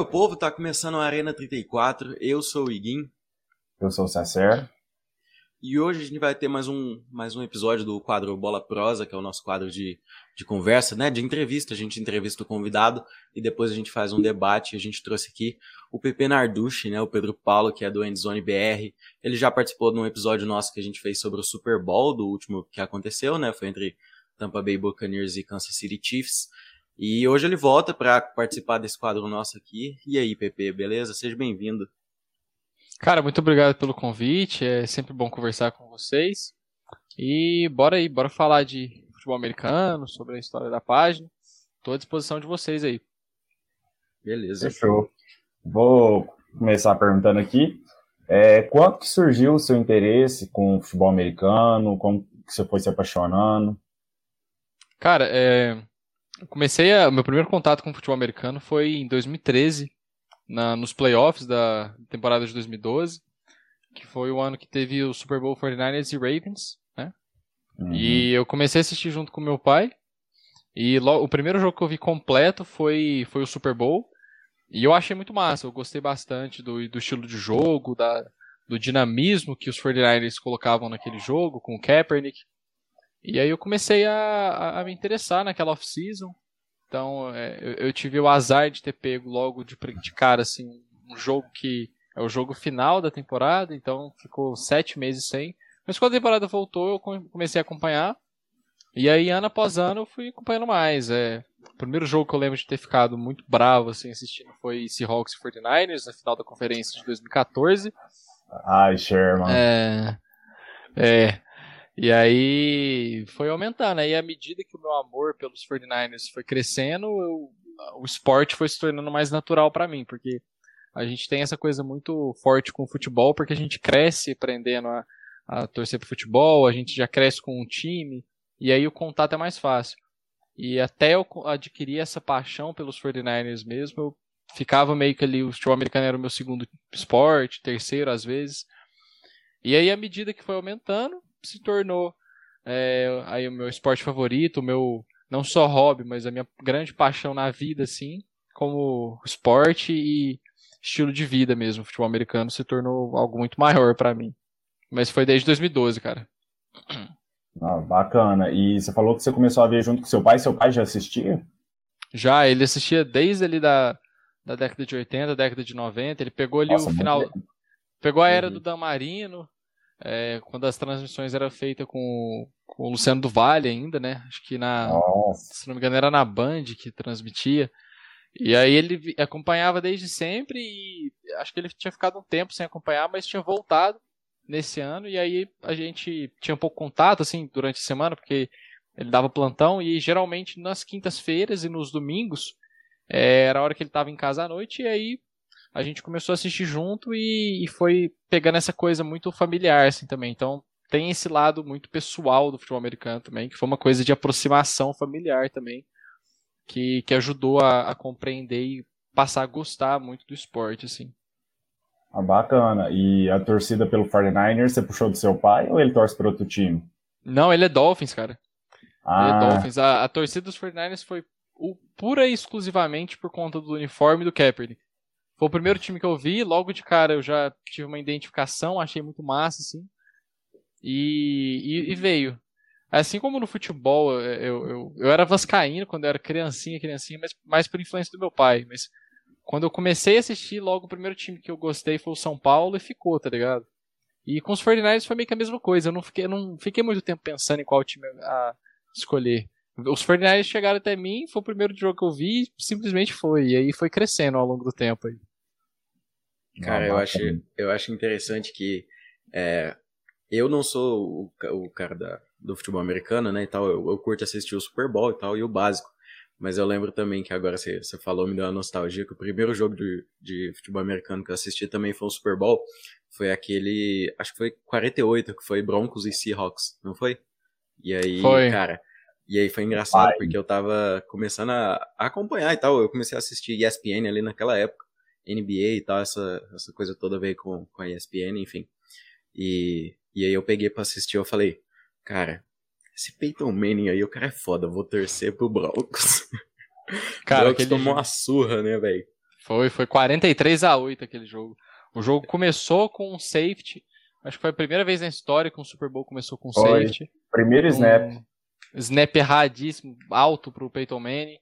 Meu povo, tá começando a Arena 34. Eu sou o Iguin. Eu sou o Sacer. E hoje a gente vai ter mais um, mais um episódio do quadro Bola Prosa, que é o nosso quadro de, de conversa, né? De entrevista. A gente entrevista o convidado e depois a gente faz um debate. A gente trouxe aqui o Pepe Narducci, né? O Pedro Paulo, que é do Endzone BR. Ele já participou de um episódio nosso que a gente fez sobre o Super Bowl, do último que aconteceu, né? Foi entre Tampa Bay Buccaneers e Kansas City Chiefs. E hoje ele volta para participar desse quadro nosso aqui. E aí, Pepe, beleza? Seja bem-vindo. Cara, muito obrigado pelo convite. É sempre bom conversar com vocês. E bora aí, bora falar de futebol americano, sobre a história da página. Estou à disposição de vocês aí. Beleza. Fechou. Vou começar perguntando aqui. É, quando que surgiu o seu interesse com o futebol americano? Como que você foi se apaixonando? Cara, é, eu comecei a, meu primeiro contato com o futebol americano foi em 2013, na, nos playoffs da temporada de 2012, que foi o ano que teve o Super Bowl 49ers e Ravens, né? Uhum. E eu comecei a assistir junto com meu pai. E logo, o primeiro jogo que eu vi completo foi, foi o Super Bowl. E eu achei muito massa, eu gostei bastante do, do estilo de jogo, da, do dinamismo que os 49ers colocavam naquele jogo, com o Kaepernick. E aí eu comecei a, a, me interessar naquela off-season. Então é, eu, eu, tive o azar de ter pego logo de, de cara assim, um jogo que é o jogo final da temporada, então ficou sete meses sem. Mas quando a temporada voltou, eu comecei a acompanhar. E aí, ano após ano, eu fui acompanhando mais. É, o primeiro jogo que eu lembro de ter ficado muito bravo assim, assistindo foi Seahawks e 49ers, na final da conferência de 2014. Ai, Sherman. É. É. E aí foi aumentando. Aí à medida que o meu amor pelos 49ers foi crescendo, eu, o esporte foi se tornando mais natural para mim, porque a gente tem essa coisa muito forte com o futebol, porque a gente cresce aprendendo a, a torcer pro futebol, a gente já cresce com um time, e aí o contato é mais fácil. E até eu adquirir essa paixão pelos 49ers mesmo, eu ficava meio que ali, o futebol americano era o meu segundo esporte, terceiro às vezes. E aí, à medida que foi aumentando, se tornou é, aí o meu esporte favorito, o meu não só hobby, mas a minha grande paixão na vida, assim, como esporte e estilo de vida mesmo. O futebol americano se tornou algo muito maior para mim. Mas foi desde 2012, cara. Ah, bacana. E você falou que você começou a ver junto com seu pai. Seu pai já assistia? Já, ele assistia desde ali da, da década de 80, década de 90. Ele pegou ali Nossa, o final. Pegou a era do Dan Marino, é, quando as transmissões eram feitas com, com o Luciano do Vale ainda, né? Acho que na. Nossa. Se não me engano, era na Band que transmitia. E aí ele acompanhava desde sempre e acho que ele tinha ficado um tempo sem acompanhar, mas tinha voltado nesse ano e aí a gente tinha um pouco contato assim durante a semana, porque ele dava plantão e geralmente nas quintas-feiras e nos domingos é, era a hora que ele estava em casa à noite e aí a gente começou a assistir junto e, e foi pegando essa coisa muito familiar, assim, também. Então, tem esse lado muito pessoal do futebol americano também, que foi uma coisa de aproximação familiar também, que, que ajudou a, a compreender e passar a gostar muito do esporte, assim. Ah, bacana. E a torcida pelo 49ers, você puxou do seu pai ou ele torce para outro time? Não, ele é Dolphins, cara. Ah. Ele é ah. Dolphins. A, a torcida dos 49ers foi pura e exclusivamente por conta do uniforme do Kaepernick. Foi o primeiro time que eu vi, logo de cara eu já tive uma identificação, achei muito massa, assim. E, e, e veio. Assim como no futebol, eu, eu, eu era vascaíno quando eu era criancinha, criancinha, mas mais por influência do meu pai. Mas quando eu comecei a assistir, logo o primeiro time que eu gostei foi o São Paulo e ficou, tá ligado? E com os 49ers foi meio que a mesma coisa. Eu não fiquei, não fiquei muito tempo pensando em qual time a escolher. Os 49ers chegaram até mim, foi o primeiro jogo que eu vi, simplesmente foi. E aí foi crescendo ao longo do tempo aí. Cara, eu acho, eu acho interessante que é, eu não sou o, o cara da, do futebol americano, né, e tal, eu, eu, curto assistir o Super Bowl e tal, e o básico. Mas eu lembro também que agora você, você falou, me deu uma nostalgia, que o primeiro jogo de, de futebol americano que eu assisti também foi o Super Bowl. Foi aquele, acho que foi 48, que foi Broncos e Seahawks, não foi? E aí, foi. cara, e aí foi engraçado, Ai. porque eu tava começando a, a acompanhar e tal, eu comecei a assistir ESPN ali naquela época. NBA e tal, essa, essa coisa toda veio com, com a ESPN, enfim. E, e aí eu peguei pra assistir eu falei, cara, esse Peyton Manning aí, o cara é foda, vou torcer pro Broncos. Cara, Broncos tomou uma surra, né, velho? Foi, foi 43 a 8 aquele jogo. O jogo começou com um safety. Acho que foi a primeira vez na história que um Super Bowl começou com foi. safety. Primeiro um snap. Snap erradíssimo, alto pro Peyton Manning.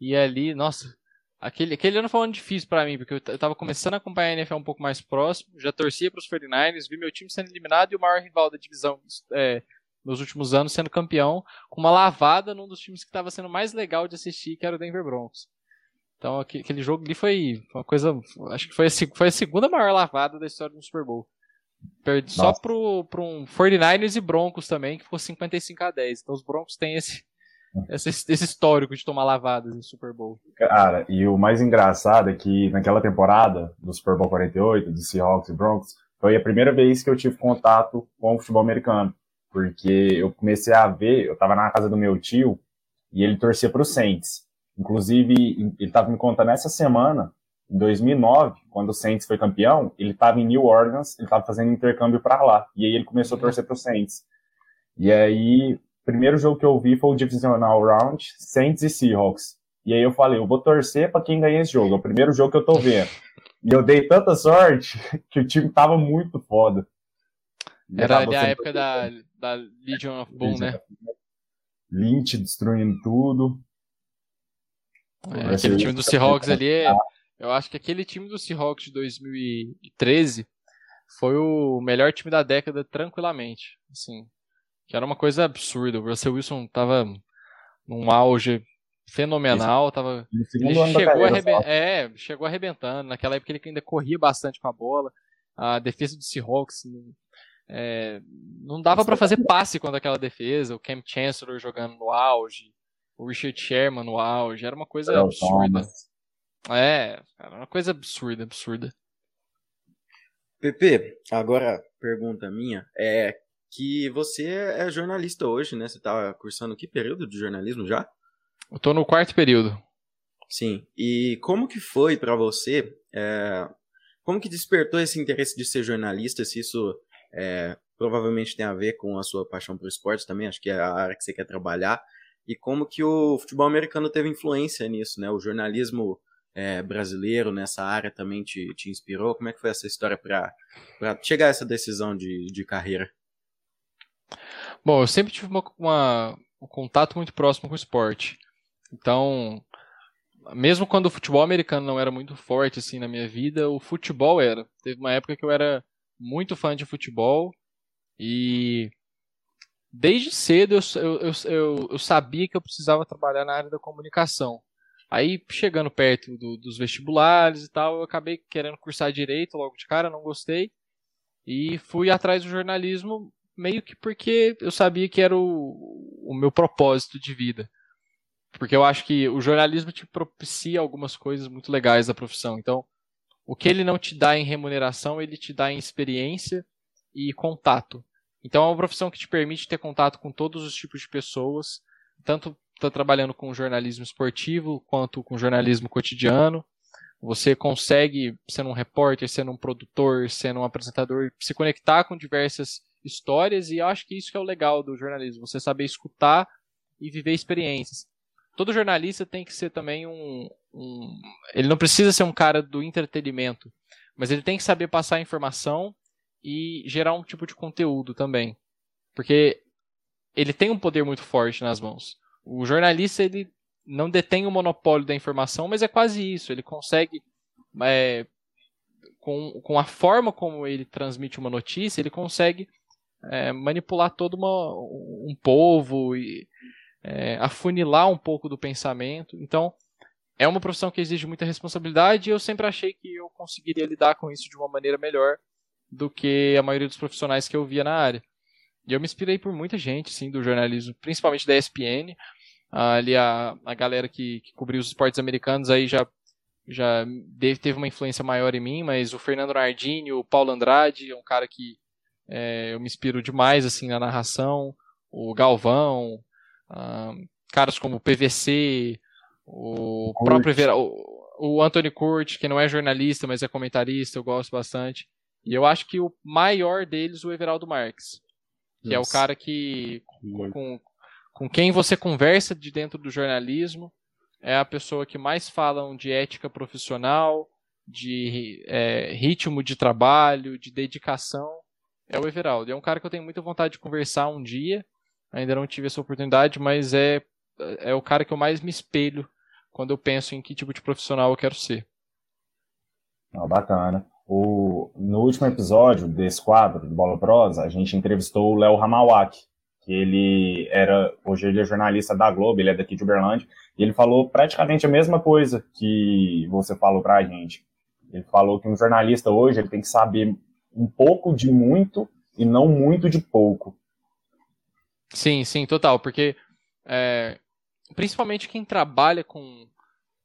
E ali, nossa, aquele, aquele ano foi um ano difícil para mim, porque eu, eu tava começando a acompanhar a NFL um pouco mais próximo, já torcia pros 49ers, vi meu time sendo eliminado e o maior rival da divisão é, nos últimos anos sendo campeão, com uma lavada num dos times que estava sendo mais legal de assistir, que era o Denver Broncos. Então aquele jogo ali foi uma coisa. Acho que foi a, foi a segunda maior lavada da história do Super Bowl. Perdi só pro, pro um 49ers e Broncos também, que ficou 55 a 10. Então os Broncos têm esse, esse, esse histórico de tomar lavadas em Super Bowl. Cara, e o mais engraçado é que naquela temporada do Super Bowl 48, do Seahawks e Broncos, foi a primeira vez que eu tive contato com o futebol americano. Porque eu comecei a ver, eu tava na casa do meu tio e ele torcia pro Saints. Inclusive, ele estava me contando essa semana, em 2009, quando o Saints foi campeão, ele estava em New Orleans, ele estava fazendo intercâmbio para lá. E aí ele começou a torcer para o Saints. E aí, primeiro jogo que eu vi foi o Divisional Round, Saints e Seahawks. E aí eu falei, eu vou torcer para quem ganha esse jogo, é o primeiro jogo que eu tô vendo. E eu dei tanta sorte que o time tava muito foda. Era ali a época da, da Legion of Boom, né? Lynch destruindo tudo. É, aquele time do Seahawks ali é. Eu acho que aquele time do Seahawks de 2013 foi o melhor time da década tranquilamente. Assim, que era uma coisa absurda. O Russell Wilson tava num auge fenomenal, tava ele chegou, é, chegou arrebentando. Naquela época ele ainda corria bastante com a bola. A defesa do Seahawks é, não dava para fazer passe contra aquela defesa. O Cam Chancellor jogando no auge o Richard Sherman no auge, era uma coisa é, absurda. É, era uma coisa absurda, absurda. Pepe, agora pergunta minha é que você é jornalista hoje, né? Você tá cursando que período de jornalismo já? Eu tô no quarto período. Sim. E como que foi para você? É, como que despertou esse interesse de ser jornalista? Se isso é, provavelmente tem a ver com a sua paixão por esporte também, acho que é a área que você quer trabalhar e como que o futebol americano teve influência nisso, né? O jornalismo é, brasileiro nessa área também te, te inspirou? Como é que foi essa história para chegar a essa decisão de, de carreira? Bom, eu sempre tive uma, uma, um contato muito próximo com o esporte. Então, mesmo quando o futebol americano não era muito forte assim na minha vida, o futebol era. Teve uma época que eu era muito fã de futebol e desde cedo eu, eu, eu, eu, sabia que eu precisava trabalhar na área da comunicação. Aí, chegando perto do, dos vestibulares e tal, eu acabei querendo cursar direito logo de cara, não gostei. E fui atrás do jornalismo meio que porque eu sabia que era o, o meu propósito de vida. Porque eu acho que o jornalismo te propicia algumas coisas muito legais da profissão. Então, o que ele não te dá em remuneração, ele te dá em experiência e contato. Então é uma profissão que te permite ter contato com todos os tipos de pessoas, tanto tá trabalhando com jornalismo esportivo quanto com jornalismo cotidiano. Você consegue, sendo um repórter, sendo um produtor, sendo um apresentador, se conectar com diversas histórias e eu acho que isso que é o legal do jornalismo, você saber escutar e viver experiências. Todo jornalista tem que ser também um, um ele não precisa ser um cara do entretenimento, mas ele tem que saber passar informação e gerar um tipo de conteúdo também. Porque ele tem um poder muito forte nas mãos. O jornalista ele não detém o monopólio da informação, mas é quase isso. Ele consegue, é, com, com a forma como ele transmite uma notícia, ele consegue é, manipular todo uma, um povo e é, afunilar um pouco do pensamento. Então, é uma profissão que exige muita responsabilidade e eu sempre achei que eu conseguiria lidar com isso de uma maneira melhor do que a maioria dos profissionais que eu via na área. E eu me inspirei por muita gente, sim, do jornalismo, principalmente da ESPN. ali a, a galera que, que cobriu os esportes americanos aí já, já teve uma influência maior em mim, mas o Fernando Nardini, o Paulo Andrade, um cara que é, eu me inspiro demais assim na narração, o Galvão, ah, caras como o PVC, o próprio o, o Anthony Curti, que não é jornalista, mas é comentarista, eu gosto bastante. E eu acho que o maior deles, o Everaldo Marques. Que Nossa. é o cara que. Com, com quem você conversa de dentro do jornalismo, é a pessoa que mais falam de ética profissional, de é, ritmo de trabalho, de dedicação, é o Everaldo. É um cara que eu tenho muita vontade de conversar um dia, ainda não tive essa oportunidade, mas é, é o cara que eu mais me espelho quando eu penso em que tipo de profissional eu quero ser. Oh, bacana. O, no último episódio desse quadro, do Bola Prosa, a gente entrevistou o Léo Ramawak, que ele era, hoje ele é jornalista da Globo, ele é daqui de Uberlândia, e ele falou praticamente a mesma coisa que você falou pra gente. Ele falou que um jornalista hoje ele tem que saber um pouco de muito e não muito de pouco. Sim, sim, total, porque é, principalmente quem trabalha com,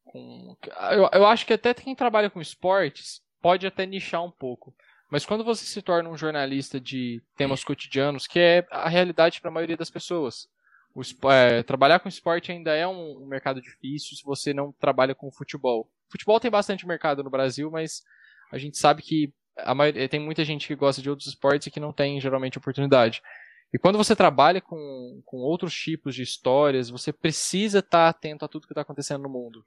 com eu, eu acho que até quem trabalha com esportes pode até nichar um pouco. Mas quando você se torna um jornalista de temas cotidianos, que é a realidade para a maioria das pessoas, o, é, trabalhar com esporte ainda é um, um, mercado difícil se você não trabalha com futebol. Futebol tem bastante mercado no Brasil, mas a gente sabe que maioria, tem muita gente que gosta de outros esportes e que não tem geralmente oportunidade. E quando você trabalha com, com outros tipos de histórias, você precisa estar atento a tudo que está acontecendo no mundo.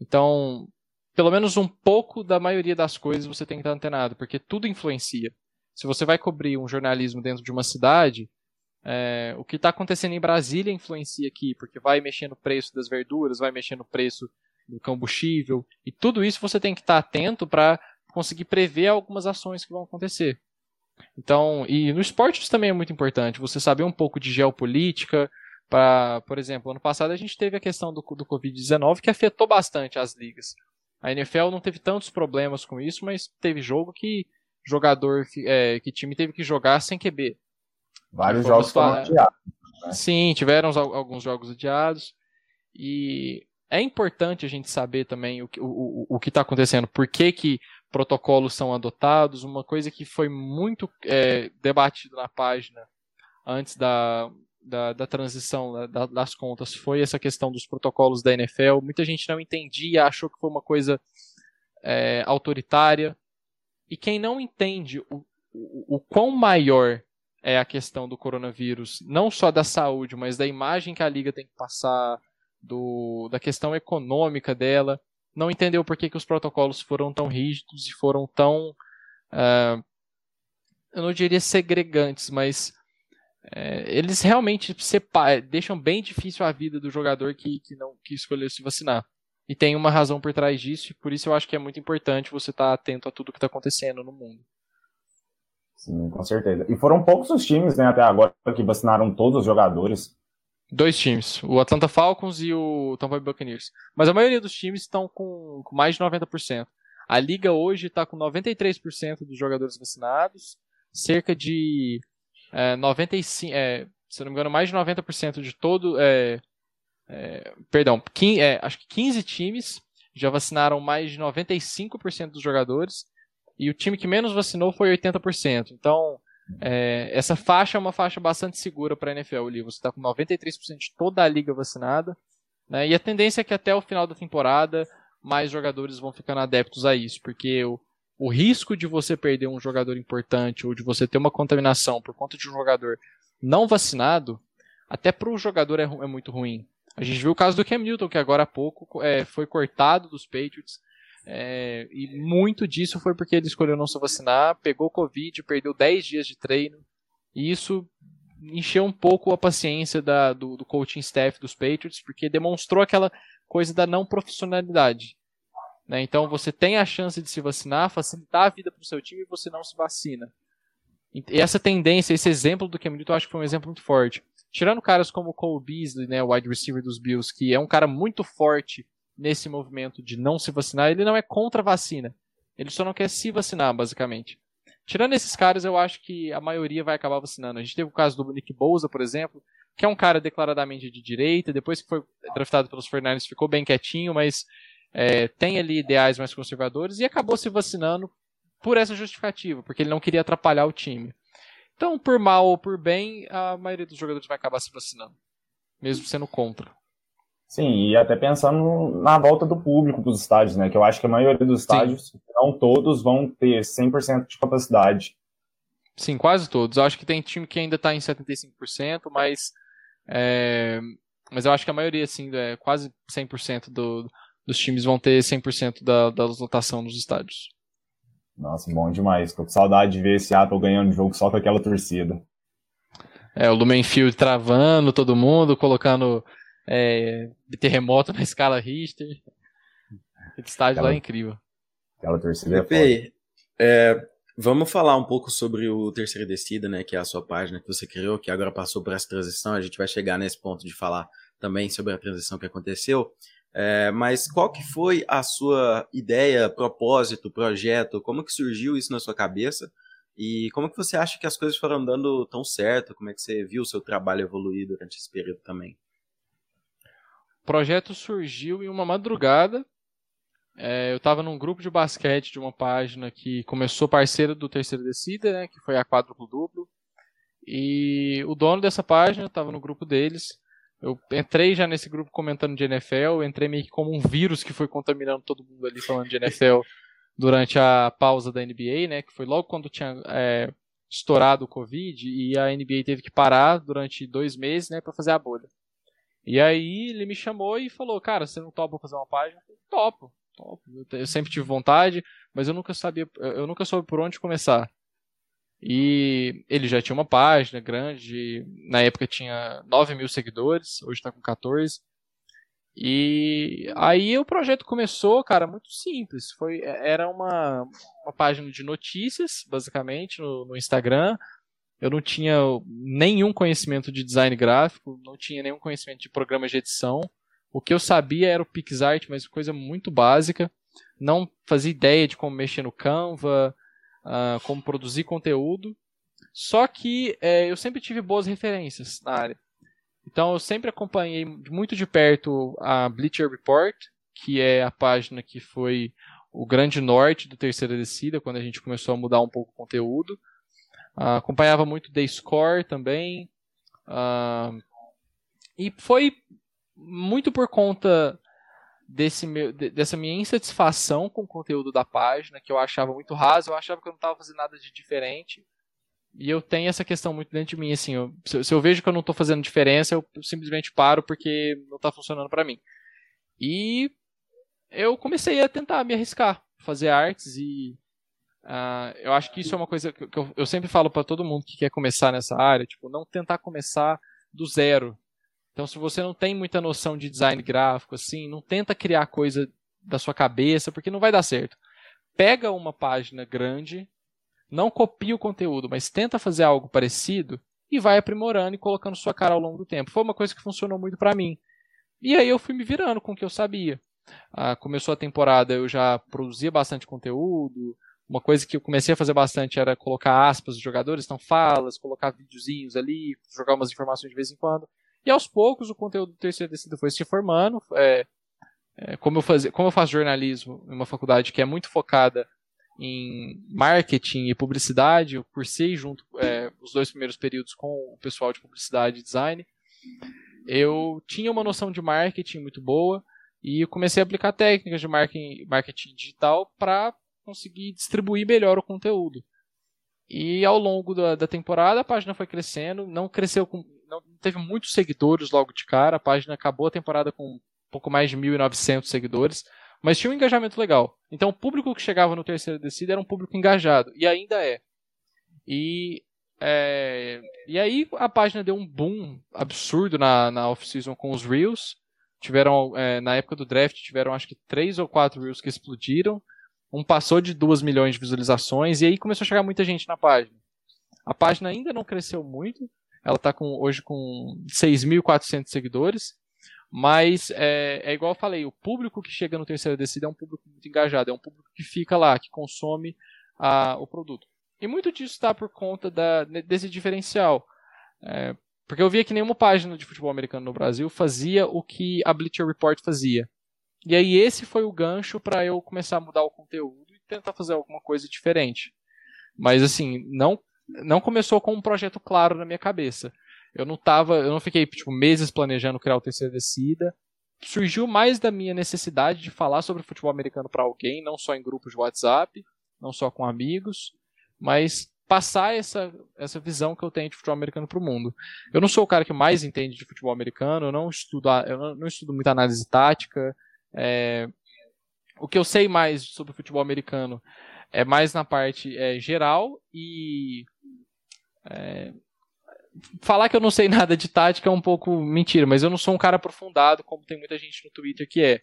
Então, pelo menos um pouco da maioria das coisas você tem que estar antenado, porque tudo influencia. Se você vai cobrir um jornalismo dentro de uma cidade, é, o que está acontecendo em Brasília influencia aqui, porque vai mexer no preço das verduras, vai mexer no preço do combustível, e tudo isso você tem que estar atento para conseguir prever algumas ações que vão acontecer. Então, e no esporte isso também é muito importante, você saber um pouco de geopolítica, para, por exemplo, ano passado a gente teve a questão do, do Covid-19 que afetou bastante as ligas. A NFL não teve tantos problemas com isso, mas teve jogo que jogador, é, que time teve que jogar sem QB. Vários jogos foram adiados. Né? Sim, tiveram alguns jogos adiados. E é importante a gente saber também o, o, o que está acontecendo, por que, que protocolos são adotados. Uma coisa que foi muito é, debatido na página antes da, da, da transição da, das contas foi essa questão dos protocolos da NFL. Muita gente não entendia, achou que foi uma coisa é, autoritária. E quem não entende o, o, o quão maior é a questão do coronavírus, não só da saúde, mas da imagem que a liga tem que passar, do, da questão econômica dela, não entendeu por que, que os protocolos foram tão rígidos e foram tão. Uh, eu não diria segregantes, mas é, eles realmente deixam bem difícil a vida do jogador que, que não que escolheu se vacinar. E tem uma razão por trás disso, e por isso eu acho que é muito importante você estar tá atento a tudo que está acontecendo no mundo. Sim, com certeza. E foram poucos os times, né, até agora, que vacinaram todos os jogadores. Dois times, o Atlanta Falcons e o Tampa Bay Buccaneers. Mas a maioria dos times estão com, com mais de 90%. A liga hoje está com 93% dos jogadores vacinados, cerca de é, 95, é, se não me engano, mais de 90% de todo. É, é, perdão, 15, é, acho que 15 times já vacinaram mais de 95% dos jogadores. E o time que menos vacinou foi 80%. Então, é, essa faixa é uma faixa bastante segura para a NFL. Você está com 93% de toda a liga vacinada. Né, e a tendência é que até o final da temporada mais jogadores vão ficando adeptos a isso, porque o, o risco de você perder um jogador importante ou de você ter uma contaminação por conta de um jogador não vacinado, até para o jogador é, é, muito ruim. A gente viu o caso do Cam Newton, que agora há pouco é, foi cortado dos Patriots. É, e muito disso foi porque ele escolheu não se vacinar, pegou Covid, perdeu 10 dias de treino. E isso encheu um pouco a paciência da, do, do coaching staff dos Patriots, porque demonstrou aquela coisa da não profissionalidade. Né? Então você tem a chance de se vacinar, facilitar a vida para o seu time e você não se vacina. E essa tendência, esse exemplo do Cam Newton, eu acho que foi um exemplo muito forte. Tirando caras como o Cole Beasley, né, o wide receiver dos Bills, que é um cara muito forte nesse movimento de não se vacinar, ele não é contra a vacina. Ele só não quer se vacinar, basicamente. Tirando esses caras, eu acho que a maioria vai acabar vacinando. A gente teve o caso do Nick Bouza, por exemplo, que é um cara declaradamente de direita, depois que foi draftado pelos Fernandes ficou bem quietinho, mas é, tem ali ideais mais conservadores e acabou se vacinando por essa justificativa, porque ele não queria atrapalhar o time. Então, por mal ou por bem, a maioria dos jogadores vai acabar se vacinando, mesmo sendo contra. Sim, e até pensando na volta do público para os estádios, né? Que eu acho que a maioria dos estádios, Sim. não todos, vão ter 100% de capacidade. Sim, quase todos. Eu acho que tem time que ainda está em 75%, mas é, Mas eu acho que a maioria, assim, é quase 100% do, dos times vão ter 100% da, da lotação nos estádios. Nossa, bom demais. Tô com saudade de ver esse Seattle ganhando o jogo só com aquela torcida. É, o Lumenfield travando todo mundo, colocando é, terremoto na escala Richter. Esse estádio aquela, lá é incrível. Aquela torcida Pepe, é, é, Vamos falar um pouco sobre o Terceira Descida, né, que é a sua página que você criou, que agora passou por essa transição. A gente vai chegar nesse ponto de falar também sobre a transição que aconteceu. É, mas qual que foi a sua ideia, propósito, projeto? Como que surgiu isso na sua cabeça? E como que você acha que as coisas foram dando tão certo? Como é que você viu o seu trabalho evoluir durante esse período também? Projeto surgiu em uma madrugada. É, eu estava num grupo de basquete de uma página que começou parceira do Terceiro Descida, né, que foi a Quádruplo Duplo. E o dono dessa página estava no grupo deles eu entrei já nesse grupo comentando de NFL, entrei meio que como um vírus que foi contaminando todo mundo ali falando de NFL durante a pausa da NBA, né? Que foi logo quando tinha é, estourado o Covid e a NBA teve que parar durante dois meses, né, para fazer a bolha. E aí ele me chamou e falou, cara, você não topa fazer uma página? Eu falei, topo, topo. Eu sempre tive vontade, mas eu nunca sabia, eu nunca soube por onde começar. E ele já tinha uma página grande, na época tinha 9 mil seguidores, hoje está com 14. E aí o projeto começou, cara, muito simples. Foi, era uma, uma página de notícias, basicamente, no, no Instagram. Eu não tinha nenhum conhecimento de design gráfico, não tinha nenhum conhecimento de programa de edição. O que eu sabia era o PixArt, mas coisa muito básica. Não fazia ideia de como mexer no Canva, uh, como produzir conteúdo. Só que é, eu sempre tive boas referências na área. Então eu sempre acompanhei muito de perto a Bleacher Report, que é a página que foi o grande norte do Terceira Descida, quando a gente começou a mudar um pouco o conteúdo. Uh, acompanhava muito The Score também. Uh, e foi muito por conta desse meu, dessa minha insatisfação com o conteúdo da página, que eu achava muito raso, eu achava que eu não estava fazendo nada de diferente. E eu tenho essa questão muito dentro de mim, assim, eu, se, se, eu vejo que eu não estou fazendo diferença, eu simplesmente paro porque não está funcionando para mim. E eu comecei a tentar me arriscar, fazer artes e uh, eu acho que isso é uma coisa que, eu, eu sempre falo para todo mundo que quer começar nessa área, tipo, não tentar começar do zero, então, se você não tem muita noção de design gráfico, assim, não tenta criar coisa da sua cabeça, porque não vai dar certo. Pega uma página grande, não copia o conteúdo, mas tenta fazer algo parecido e vai aprimorando e colocando sua cara ao longo do tempo. Foi uma coisa que funcionou muito para mim. E aí eu fui me virando com o que eu sabia. Ah, começou a temporada, eu já produzia bastante conteúdo. Uma coisa que eu comecei a fazer bastante era colocar aspas dos jogadores, então falas, colocar videozinhos ali, jogar umas informações de vez em quando. E aos poucos o conteúdo do terceiro descida foi se formando. É, é, como, eu faz, como eu faço jornalismo em uma faculdade que é muito focada em marketing e publicidade, eu cursei junto é, os dois primeiros períodos com o pessoal de publicidade e design. Eu tinha uma noção de marketing muito boa e comecei a aplicar técnicas de marketing, marketing digital para conseguir distribuir melhor o conteúdo. E ao longo da, da temporada a página foi crescendo, não cresceu com não teve muitos seguidores logo de cara. A página acabou a temporada com um pouco mais de 1.900 seguidores, mas tinha um engajamento legal. Então o público que chegava no terceiro descida era um público engajado, e ainda é. E, é, e aí a página deu um boom absurdo na, na off-season com os Reels. Tiveram, é, na época do draft, tiveram acho que três ou quatro Reels que explodiram. Um passou de 2 milhões de visualizações, e aí começou a chegar muita gente na página. A página ainda não cresceu muito, ela está com, hoje com 6.400 seguidores. Mas é, é, igual eu falei, o público que chega no terceiro descida é um público muito engajado, é um público que fica lá, que consome a, o produto. E muito disso está por conta da, desse diferencial. É, porque eu via que nenhuma página de futebol americano no Brasil fazia o que a Bleacher Report fazia. E aí esse foi o gancho para eu começar a mudar o conteúdo e tentar fazer alguma coisa diferente. Mas assim, não não começou com um projeto claro na minha cabeça. Eu não tava, eu não fiquei tipo meses planejando criar o terceiro descida. Surgiu mais da minha necessidade de falar sobre futebol americano para alguém, não só em grupos de WhatsApp, não só com amigos, mas passar essa, essa visão que eu tenho de futebol americano para o mundo. Eu não sou o cara que mais entende de futebol americano, eu não estudo, eu não, não estudo muita análise tática. É, o que eu sei mais sobre futebol americano é mais na parte é, geral e é, falar que eu não sei nada de tática é um pouco mentira, mas eu não sou um cara aprofundado como tem muita gente no Twitter que é.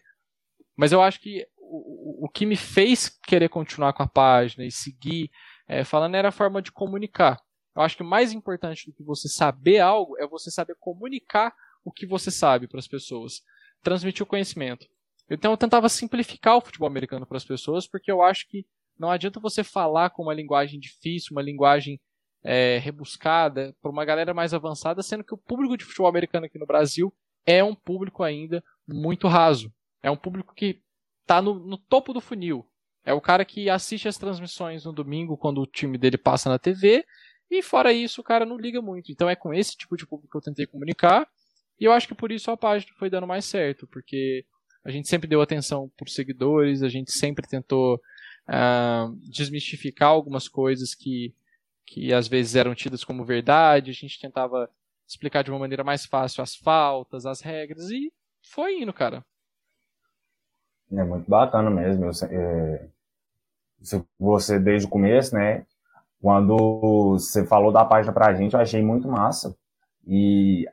Mas eu acho que o, o que me fez querer continuar com a página e seguir é, falando era a forma de comunicar. Eu acho que o mais importante do que você saber algo é você saber comunicar o que você sabe para as pessoas, transmitir o conhecimento. Então eu tentava simplificar o futebol americano para as pessoas, porque eu acho que não adianta você falar com uma linguagem difícil, uma linguagem é, rebuscada, para uma galera mais avançada, sendo que o público de futebol americano aqui no Brasil é um público ainda muito raso. É um público que está no, no topo do funil. É o cara que assiste as transmissões no domingo quando o time dele passa na TV, e fora isso o cara não liga muito. Então é com esse tipo de público que eu tentei comunicar, e eu acho que por isso a página foi dando mais certo, porque a gente sempre deu atenção por seguidores, a gente sempre tentou uh, desmistificar algumas coisas que, que às vezes eram tidas como verdade, a gente tentava explicar de uma maneira mais fácil as faltas, as regras, e foi indo, cara. É muito bacana mesmo. Eu, é, você desde o começo, né? Quando você falou da página pra gente, eu achei muito massa. E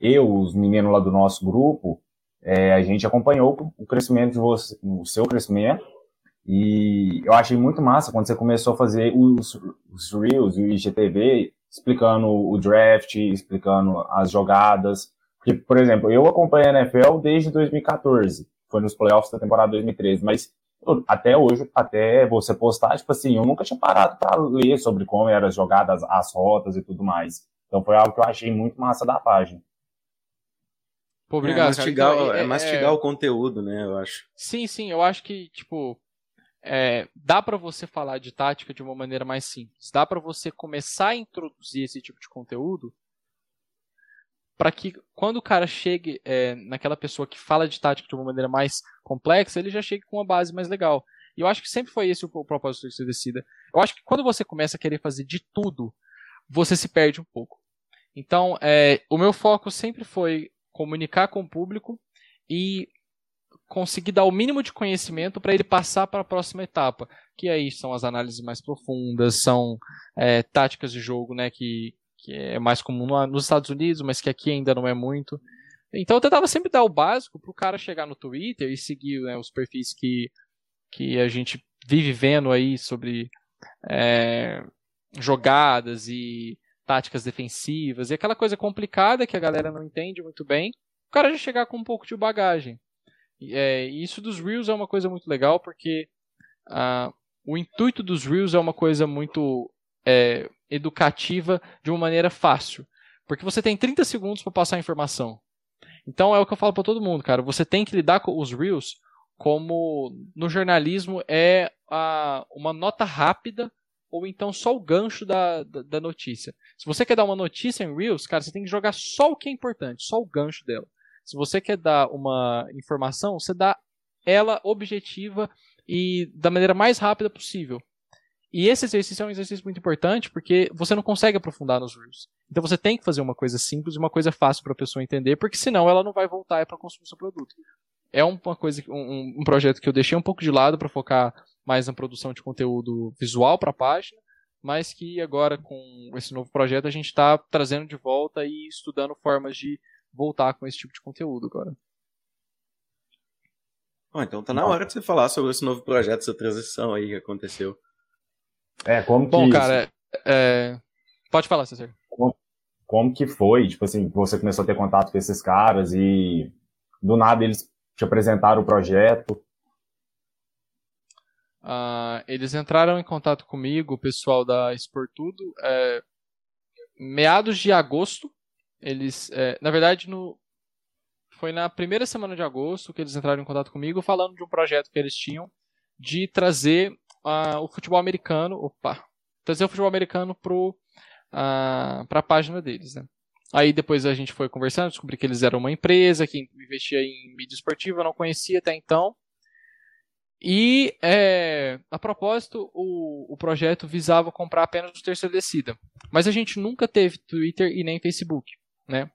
eu, os meninos lá do nosso grupo, é, a gente acompanhou o crescimento de você, o seu crescimento. E eu achei muito massa quando você começou a fazer os, os Reels e o IGTV, explicando o draft, explicando as jogadas. Porque, por exemplo, eu acompanho a NFL desde 2014, foi nos playoffs da temporada 2013, mas até hoje, até você postar, tipo assim, eu nunca tinha parado para ler sobre como eram as jogadas, as rotas e tudo mais. Então foi algo que eu achei muito massa da página. Pô, obrigado, é mastigar, então, é, é, mastigar é... o conteúdo, né, eu acho. Sim, sim, eu acho que, tipo, é, dá para você falar de tática de uma maneira mais simples. Dá para você começar a introduzir esse tipo de conteúdo para que quando o cara chegue é, naquela pessoa que fala de tática de uma maneira mais complexa, ele já chegue com uma base mais legal. E eu acho que sempre foi esse o, o propósito você decida. Eu acho que quando você começa a querer fazer de tudo, você se perde um pouco. Então, é, o meu foco sempre foi comunicar com o público e conseguir dar o mínimo de conhecimento para ele passar para a próxima etapa, que aí são as análises mais profundas, são é, táticas de jogo, né, que, que é mais comum nos Estados Unidos, mas que aqui ainda não é muito. Então eu tentava sempre dar o básico para o cara chegar no Twitter e seguir né, os perfis que, que a gente vive vendo aí sobre é, jogadas e táticas defensivas e aquela coisa complicada que a galera não entende muito bem. O cara já chegar com um pouco de bagagem. É, isso dos Reels é uma coisa muito legal porque uh, o intuito dos Reels é uma coisa muito é, educativa de uma maneira fácil. Porque você tem 30 segundos para passar a informação. Então é o que eu falo para todo mundo, cara. Você tem que lidar com os Reels como no jornalismo é a, uma nota rápida ou então só o gancho da, da, da, notícia. Se você quer dar uma notícia em Reels, cara, você tem que jogar só o que é importante, só o gancho dela. Se você quer dar uma informação, você dá ela objetiva e da maneira mais rápida possível. E esse exercício é um exercício muito importante porque você não consegue aprofundar nos Reels. Então você tem que fazer uma coisa simples e uma coisa fácil para a pessoa entender, porque senão ela não vai voltar para consumir seu produto. É uma coisa, um, um projeto que eu deixei um pouco de lado para focar mais na produção de conteúdo visual para a página, mas que agora com esse novo projeto a gente está trazendo de volta e estudando formas de voltar com esse tipo de conteúdo agora. Oh, então tá na hora de você falar sobre esse novo projeto, essa transição aí que aconteceu. É, como que. Bom, cara, é... pode falar, César. Como, como que foi? Tipo assim, você começou a ter contato com esses caras e do nada eles te apresentaram o projeto. Uh, eles entraram em contato comigo, o pessoal da Esportudo, é, meados de agosto. Eles, é, na verdade, no, foi na primeira semana de agosto que eles entraram em contato comigo, falando de um projeto que eles tinham de trazer uh, o futebol americano, opa, trazer o futebol americano pro, uh, para a página deles, né? Aí depois a gente foi conversando, descobri que eles eram uma empresa que investia em mídia esportiva, eu não conhecia até então. E, é, a propósito, o, o projeto visava comprar apenas o terceiro descida. Mas a gente nunca teve Twitter e nem Facebook, né?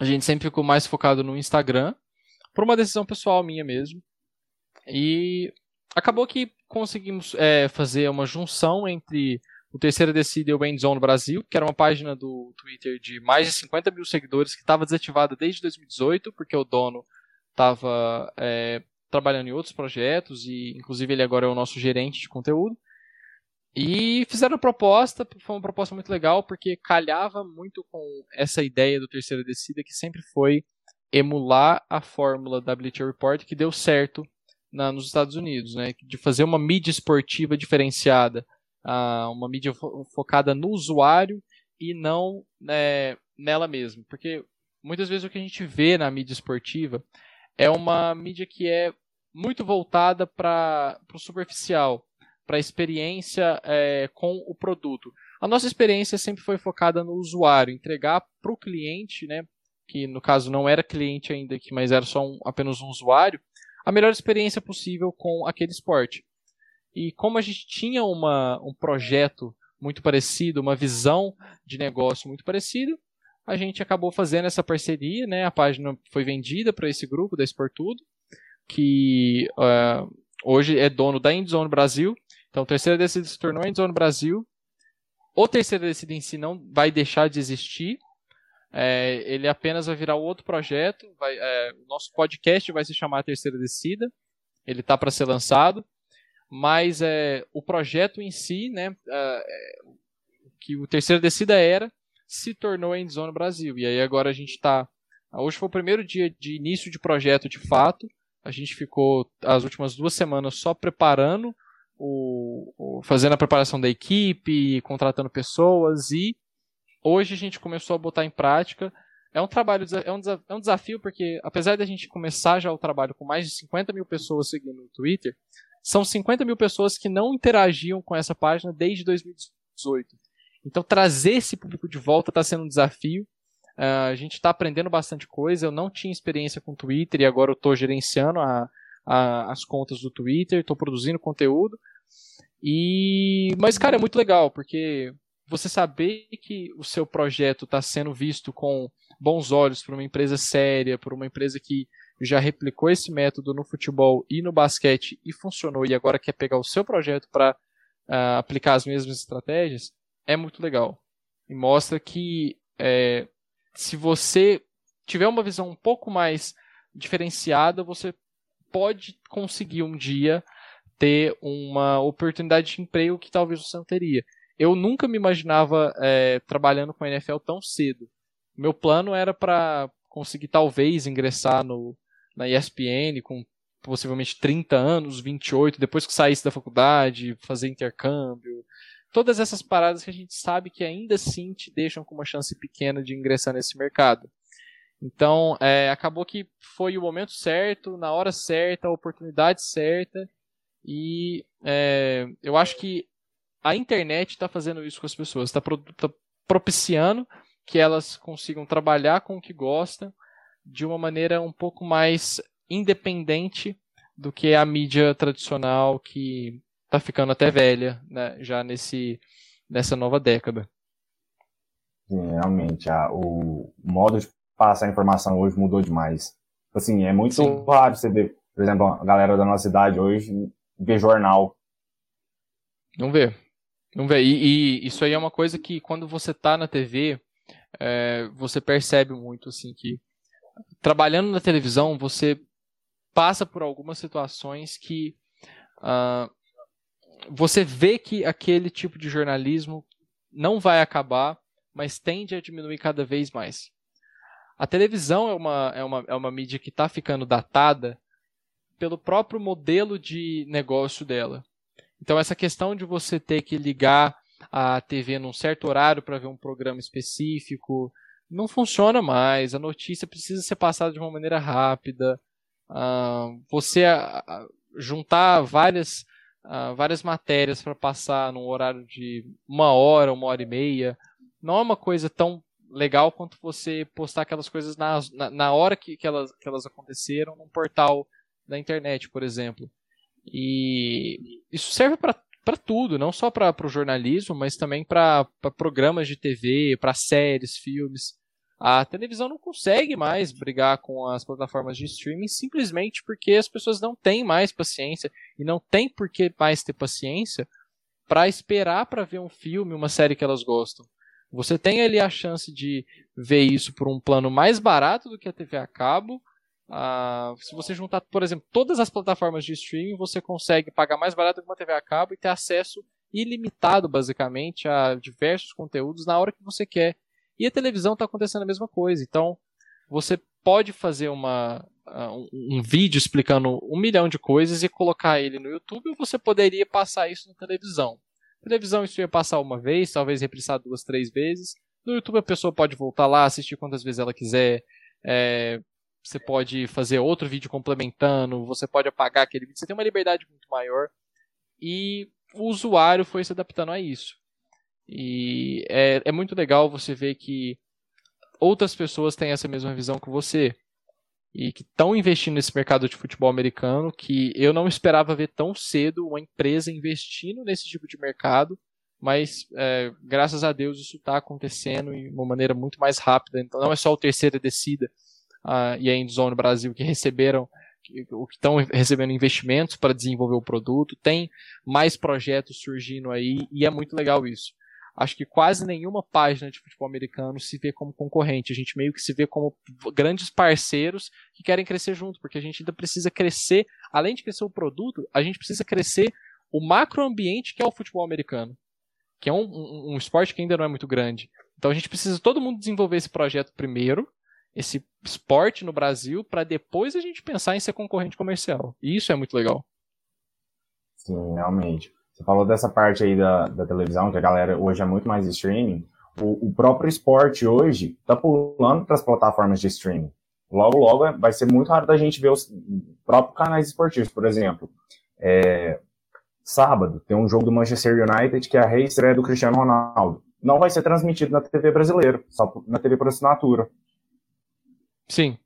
A gente sempre ficou mais focado no Instagram, por uma decisão pessoal minha mesmo. E acabou que conseguimos é, fazer uma junção entre o Terceira Descida e o Endzone Brasil, que era uma página do Twitter de mais de 50 mil seguidores que estava desativada desde 2018, porque o dono estava é, trabalhando em outros projetos e, inclusive, ele agora é o nosso gerente de conteúdo. E fizeram a proposta, foi uma proposta muito legal, porque calhava muito com essa ideia do Terceira Descida, que sempre foi emular a fórmula da Bleacher Report, que deu certo na, nos Estados Unidos, né? de fazer uma mídia esportiva diferenciada, uh, uma mídia fo focada no usuário e não né, nela mesma. Porque muitas vezes o que a gente vê na mídia esportiva é uma mídia que é muito voltada para o superficial, para a experiência é, com o produto. A nossa experiência sempre foi focada no usuário, entregar para o cliente, né, que no caso não era cliente ainda, mas era só um, apenas um usuário, a melhor experiência possível com aquele esporte. E como a gente tinha uma, um projeto muito parecido, uma visão de negócio muito parecida, a gente acabou fazendo essa parceria, né? A página foi vendida para esse grupo da Esportudo, que uh, hoje é dono da Endzone Brasil. Então, o Terceira Descida se tornou Endzone Brasil. O Terceira Descida em si não vai deixar de existir. É, ele apenas vai virar outro projeto. Vai, é, nosso podcast vai se chamar Terceira Descida. Ele está para ser lançado. Mas é, o projeto em si, né, é, que o Terceira Descida era, se tornou Endzone Brasil. E aí agora a gente está. Hoje foi o primeiro dia de início de projeto de fato. A gente ficou as últimas duas semanas só preparando, o, o, fazendo a preparação da equipe, contratando pessoas e hoje a gente começou a botar em prática. É um trabalho, é um, é um desafio porque apesar da gente começar já o trabalho com mais de 50 mil pessoas seguindo no Twitter, são 50 mil pessoas que não interagiam com essa página desde 2018. Então trazer esse público de volta está sendo um desafio. Uh, a gente está aprendendo bastante coisa. Eu não tinha experiência com Twitter e agora eu estou gerenciando a, a, as contas do Twitter, estou produzindo conteúdo. E mas cara é muito legal porque você saber que o seu projeto está sendo visto com bons olhos por uma empresa séria, por uma empresa que já replicou esse método no futebol e no basquete e funcionou e agora quer pegar o seu projeto para uh, ah, aplicar as mesmas estratégias, é muito legal. E mostra que é, se você tiver uma visão um pouco mais diferenciada, você pode conseguir um dia ter uma oportunidade de emprego que talvez você não teria. Eu nunca me imaginava é, trabalhando com a NFL tão cedo. Meu plano era para conseguir talvez ingressar no, na ESPN com possivelmente 30 anos, 28, depois que saísse da faculdade, fazer intercâmbio, todas essas paradas que a gente sabe que ainda assim te deixam com uma chance pequena de ingressar nesse mercado. Então, é, acabou que foi o momento certo, na hora certa, a oportunidade certa, e é, eu acho que a internet está fazendo isso com as pessoas, está pro, tá propiciando que elas consigam trabalhar com o que gostam de uma maneira um pouco mais independente do que a mídia tradicional que tá ficando até velha, né, já nesse, nessa nova década. Sim, realmente, a, o modo de passar a informação hoje mudou demais. Assim, é muito Sim. raro você ver, por exemplo, a galera da nossa cidade hoje ver jornal. Não vê. Não vê. E, e isso aí é uma coisa que quando você tá na TV, é, você percebe muito, assim, que trabalhando na televisão, você passa por algumas situações que uh, você vê que aquele tipo de jornalismo não vai acabar, mas tende a diminuir cada vez mais. A televisão é uma, é uma, é uma mídia que está ficando datada pelo próprio modelo de negócio dela. Então, essa questão de você ter que ligar a TV num certo horário para ver um programa específico não funciona mais. A notícia precisa ser passada de uma maneira rápida. Uh, você uh, juntar várias uh, várias matérias para passar num horário de uma hora, uma hora e meia. Não é uma coisa tão legal quanto você postar aquelas coisas na, na, na hora que, que, elas, que elas aconteceram num portal da internet, por exemplo. E isso serve para tudo, não só para o jornalismo, mas também para programas de TV, para séries, filmes. A televisão não consegue mais brigar com as plataformas de streaming simplesmente porque as pessoas não têm mais paciência e não tem por que mais ter paciência para esperar para ver um filme, uma série que elas gostam. Você tem ali a chance de ver isso por um plano mais barato do que a TV a cabo. Ah, se você juntar, por exemplo, todas as plataformas de streaming, você consegue pagar mais barato que uma TV a cabo e ter acesso ilimitado, basicamente, a diversos conteúdos na hora que você quer. E a televisão está acontecendo a mesma coisa. Então, você pode fazer uma, uh, um, um, vídeo explicando um milhão de coisas e colocar ele no YouTube, ou você poderia passar isso na televisão. Na televisão isso ia passar uma vez, talvez reprisar duas, três vezes. No YouTube a pessoa pode voltar lá, assistir quantas vezes ela quiser. É, você pode fazer outro vídeo complementando, você pode apagar aquele vídeo. Você tem uma liberdade muito maior. E o usuário foi se adaptando a isso. E é, é muito legal você ver que outras pessoas têm essa mesma visão que você. E que estão investindo nesse mercado de futebol americano, que eu não esperava ver tão cedo uma empresa investindo nesse tipo de mercado, mas é, graças a Deus isso está acontecendo de uma maneira muito mais rápida. Então não é só o terceira descida uh, e a Endzone Brasil que receberam que estão recebendo investimentos para desenvolver o produto, tem mais projetos surgindo aí e é muito legal isso acho que quase nenhuma página de futebol americano se vê como concorrente. A gente meio que se vê como grandes parceiros que querem crescer junto, porque a gente ainda precisa crescer, além de crescer o produto, a gente precisa crescer o macroambiente que é o futebol americano, que é um, um, um esporte que ainda não é muito grande. Então a gente precisa todo mundo desenvolver esse projeto primeiro, esse esporte no Brasil, para depois a gente pensar em ser concorrente comercial. E isso é muito legal. Sim, realmente. Você falou dessa parte aí da, da televisão, que a galera hoje é muito mais streaming. O, o próprio esporte hoje está pulando para as plataformas de streaming. Logo, logo é, vai ser muito raro da gente ver os próprios canais esportivos. Por exemplo, é, sábado tem um jogo do Manchester United que é a reestreia do Cristiano Ronaldo. Não vai ser transmitido na TV brasileira, só na TV por assinatura. Sim.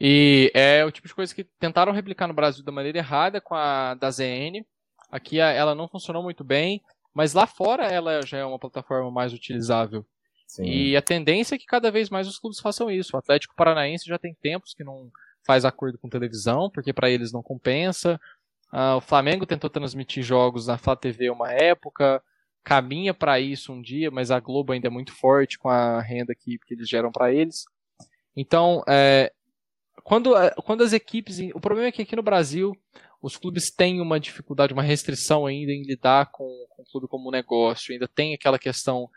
E é o tipo de coisa que tentaram replicar no Brasil da maneira errada com a da ZN. Aqui ela não funcionou muito bem, mas lá fora ela já é uma plataforma mais utilizável. Sim. E a tendência é que cada vez mais os clubes façam isso. O Atlético Paranaense já tem tempos que não faz acordo com televisão, porque para eles não compensa. Uh, o Flamengo tentou transmitir jogos na Flá TV uma época, caminha para isso um dia, mas a Globo ainda é muito forte com a renda que, que eles geram para eles. Então, é, quando, é, quando as equipes. O problema é que aqui no Brasil os clubes têm uma dificuldade, uma restrição ainda em lidar com, com o clube como um negócio, ainda tem aquela questão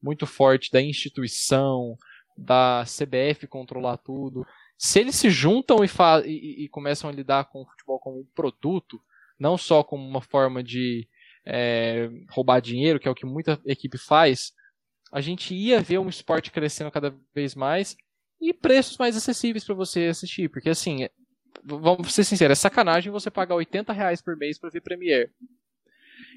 muito forte da instituição, da CBF controlar tudo. Se eles se juntam e, e, e começam a lidar com o futebol como um produto, não só como uma forma de é, roubar dinheiro, que é o que muita equipe faz, a gente ia ver um esporte crescendo cada vez mais e preços mais acessíveis para você assistir, porque assim, vamos ser sinceros, é sacanagem você pagar 80 reais por mês para ver Premiere.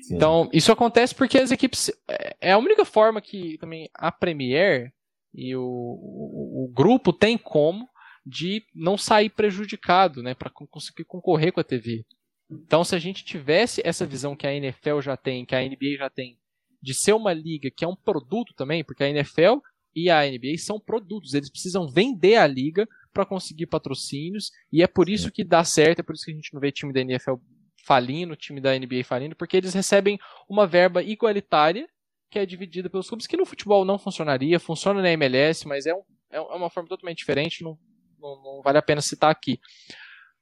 Sim. Então, isso acontece porque as equipes. É, é a única forma que também a Premiere e o, o, o grupo tem como de não sair prejudicado, né, para conseguir concorrer com a TV. Então, se a gente tivesse essa visão que a NFL já tem, que a NBA já tem, de ser uma liga que é um produto também, porque a NFL e a NBA são produtos, eles precisam vender a liga para conseguir patrocínios, e é por isso que dá certo, é por isso que a gente não vê time da NFL falindo, time da NBA falindo, porque eles recebem uma verba igualitária que é dividida pelos clubes, que no futebol não funcionaria, funciona na MLS, mas é, um, é uma forma totalmente diferente, não, não, não vale a pena citar aqui.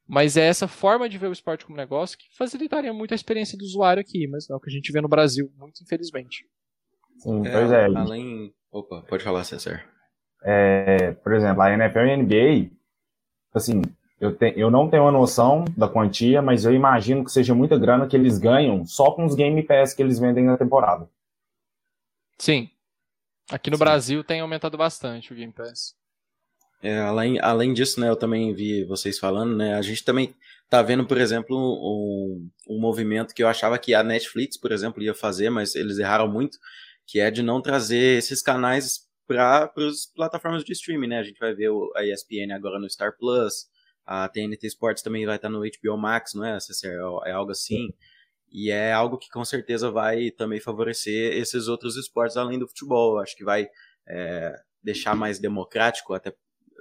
Mas é essa forma de ver o esporte como negócio que facilitaria muito a experiência do usuário aqui, mas não é o que a gente vê no Brasil, muito infelizmente. Sim, é, pois é. Além. Opa, pode falar, César. É, por exemplo, a NFL e a NBA, assim, eu, te, eu não tenho a noção da quantia, mas eu imagino que seja muita grana que eles ganham só com os Game Pass que eles vendem na temporada. Sim. Aqui no Sim. Brasil tem aumentado bastante o Game Pass. É, além, além disso, né, eu também vi vocês falando, né, a gente também tá vendo, por exemplo, um, um movimento que eu achava que a Netflix, por exemplo, ia fazer, mas eles erraram muito, que é de não trazer esses canais para as plataformas de streaming, né? A gente vai ver a ESPN agora no Star Plus, a TNT Sports também vai estar no HBO Max, não é? É algo assim. E é algo que com certeza vai também favorecer esses outros esportes além do futebol. Acho que vai é, deixar mais democrático, até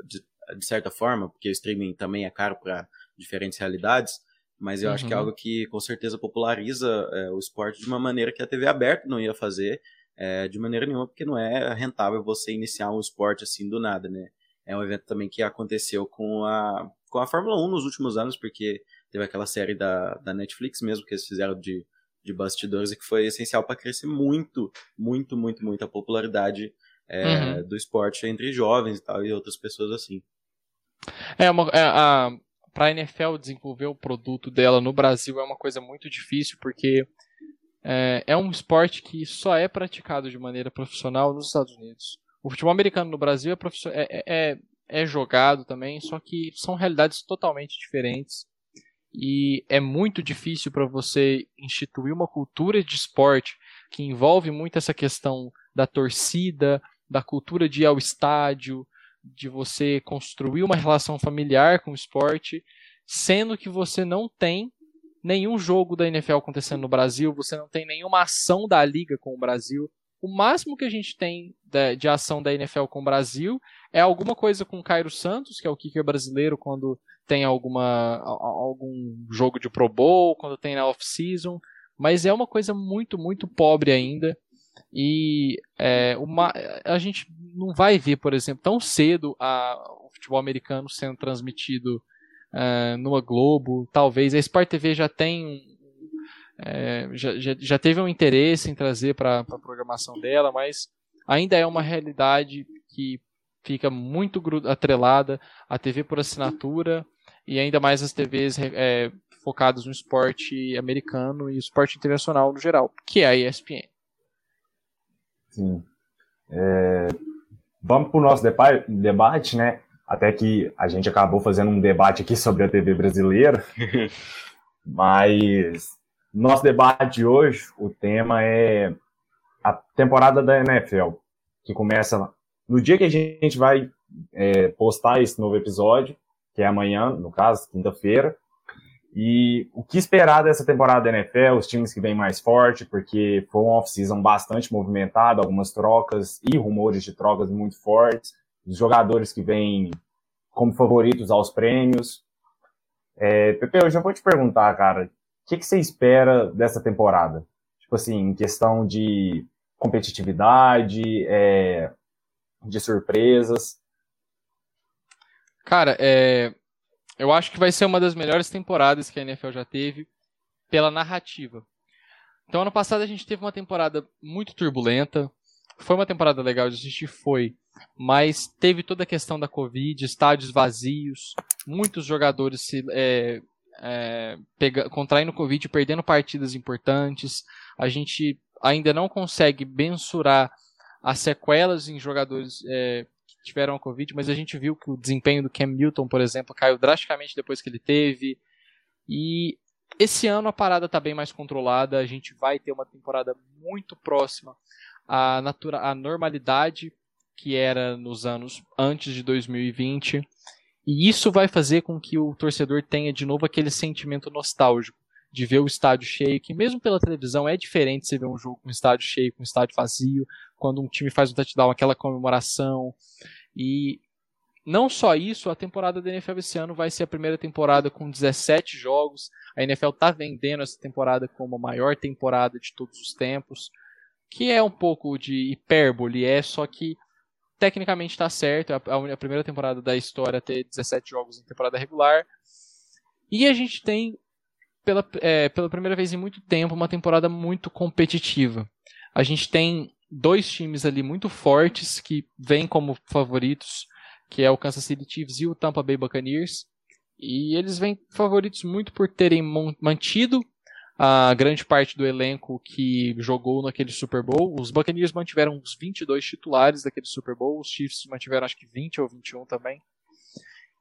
de, de, certa forma, porque o streaming também é caro para diferentes realidades. Mas eu uhum. acho que é uhum. algo que com certeza populariza é, o esporte de uma maneira que a TV aberta não ia fazer é, de maneira nenhuma, porque não é rentável você iniciar um esporte assim do nada, né? É um evento também que aconteceu com a, com a Fórmula 1 nos últimos anos, porque teve aquela série da, da Netflix mesmo que eles fizeram de, de bastidores e que foi essencial para crescer muito, muito, muito, muito a popularidade é, uhum. do esporte entre jovens e tal, e outras pessoas assim. É, uma, é, a, para a NFL desenvolver o produto dela no Brasil é uma coisa muito difícil, porque é, é, um esporte que só é praticado de maneira profissional nos Estados Unidos. O futebol americano no Brasil é, é, é, é jogado também, só que são realidades totalmente diferentes e é muito difícil para você instituir uma cultura de esporte que envolve muito essa questão da torcida, da cultura de ir ao estádio, de você construir uma relação familiar com o esporte, sendo que você não tem nenhum jogo da NFL acontecendo no Brasil, você não tem nenhuma ação da liga com o Brasil. O máximo que a gente tem de, de ação da NFL com o Brasil é alguma coisa com o Cairo Santos, que é o kicker brasileiro, quando tem alguma algum jogo de Pro Bowl, quando tem na off-season, mas é uma coisa muito, muito pobre ainda. E é, uma, a gente não vai ver, por exemplo, tão cedo a, o futebol americano sendo transmitido uh, numa Globo. Talvez a Sport TV já tem é, já, já, já, teve um interesse em trazer para a pro programação dela, mas ainda é uma realidade que fica muito atrelada à TV por assinatura e ainda mais as TVs é, focadas no esporte americano e esporte internacional no geral, que é a ESPN. Sim. É, vamos para o nosso debate, né? Até que a gente acabou fazendo um debate aqui sobre a TV brasileira, mas nosso debate de hoje, o tema é a temporada da NFL, que começa no dia que a gente vai é, postar esse novo episódio, que é amanhã, no caso, quinta-feira. E o que esperar dessa temporada da NFL, os times que vêm mais forte, porque foi uma off-season bastante movimentada, algumas trocas e rumores de trocas muito fortes, os jogadores que vêm como favoritos aos prêmios. É, Pepe, eu já vou te perguntar, cara, o que, que você espera dessa temporada? Tipo assim, em questão de competitividade, é, de surpresas. Cara, é... eu acho que vai ser uma das melhores temporadas que a NFL já teve pela narrativa. Então, ano passado a gente teve uma temporada muito turbulenta. Foi uma temporada legal de assistir, foi. Mas teve toda a questão da Covid, estádios vazios, muitos jogadores se é, é, pega, contraindo Covid, perdendo partidas importantes. A gente ainda não consegue mensurar as sequelas em jogadores é, tiveram a Covid, mas a gente viu que o desempenho do Cam Newton, por exemplo, caiu drasticamente depois que ele teve. E esse ano a parada está bem mais controlada, a gente vai ter uma temporada muito próxima à, natura à normalidade que era nos anos antes de 2020. E isso vai fazer com que o torcedor tenha de novo aquele sentimento nostálgico de ver o estádio cheio, que mesmo pela televisão é diferente você ver um jogo com estádio cheio, com estádio vazio, quando um time faz um touchdown, aquela comemoração. E não só isso, a temporada da NFL esse ano vai ser a primeira temporada com 17 jogos. A NFL está vendendo essa temporada como a maior temporada de todos os tempos, que é um pouco de hipérbole, é só que tecnicamente está certo, é a primeira temporada da história a ter 17 jogos em temporada regular. E a gente tem pela, é, pela primeira vez em muito tempo, uma temporada muito competitiva. A gente tem dois times ali muito fortes que vêm como favoritos, que é o Kansas City Chiefs e o Tampa Bay Buccaneers. E eles vêm favoritos muito por terem mantido a grande parte do elenco que jogou naquele Super Bowl. Os Buccaneers mantiveram os 22 titulares daquele Super Bowl, os Chiefs mantiveram acho que 20 ou 21 também.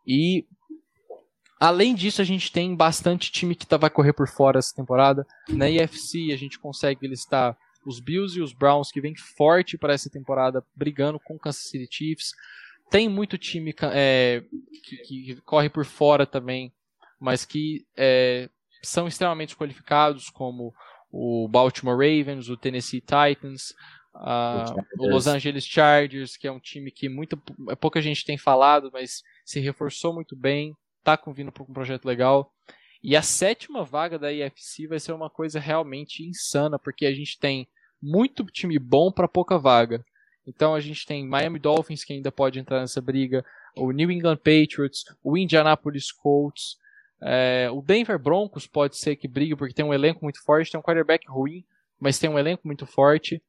E Além disso, a gente tem bastante time que vai correr por fora essa temporada. Na IFC, a gente consegue listar os Bills e os Browns que vêm forte para essa temporada, brigando com o Kansas City Chiefs. tem muito time é, que, que, corre por fora também, mas que é, são extremamente qualificados, como o Baltimore Ravens, o Tennessee Titans, uh, o Los Angeles Chargers, que é um time que muito, pouca gente tem falado, mas se reforçou muito bem, está vindo para um projeto legal. E a sétima vaga da IFC vai ser uma coisa realmente insana, porque a gente tem muito time bom para pouca vaga. Então a gente tem Miami Dolphins que ainda pode entrar nessa briga, o New England Patriots, o Indianapolis Colts, é, o Denver Broncos pode ser que brigue porque tem um elenco muito forte, tem um quarterback ruim, mas tem um elenco muito forte.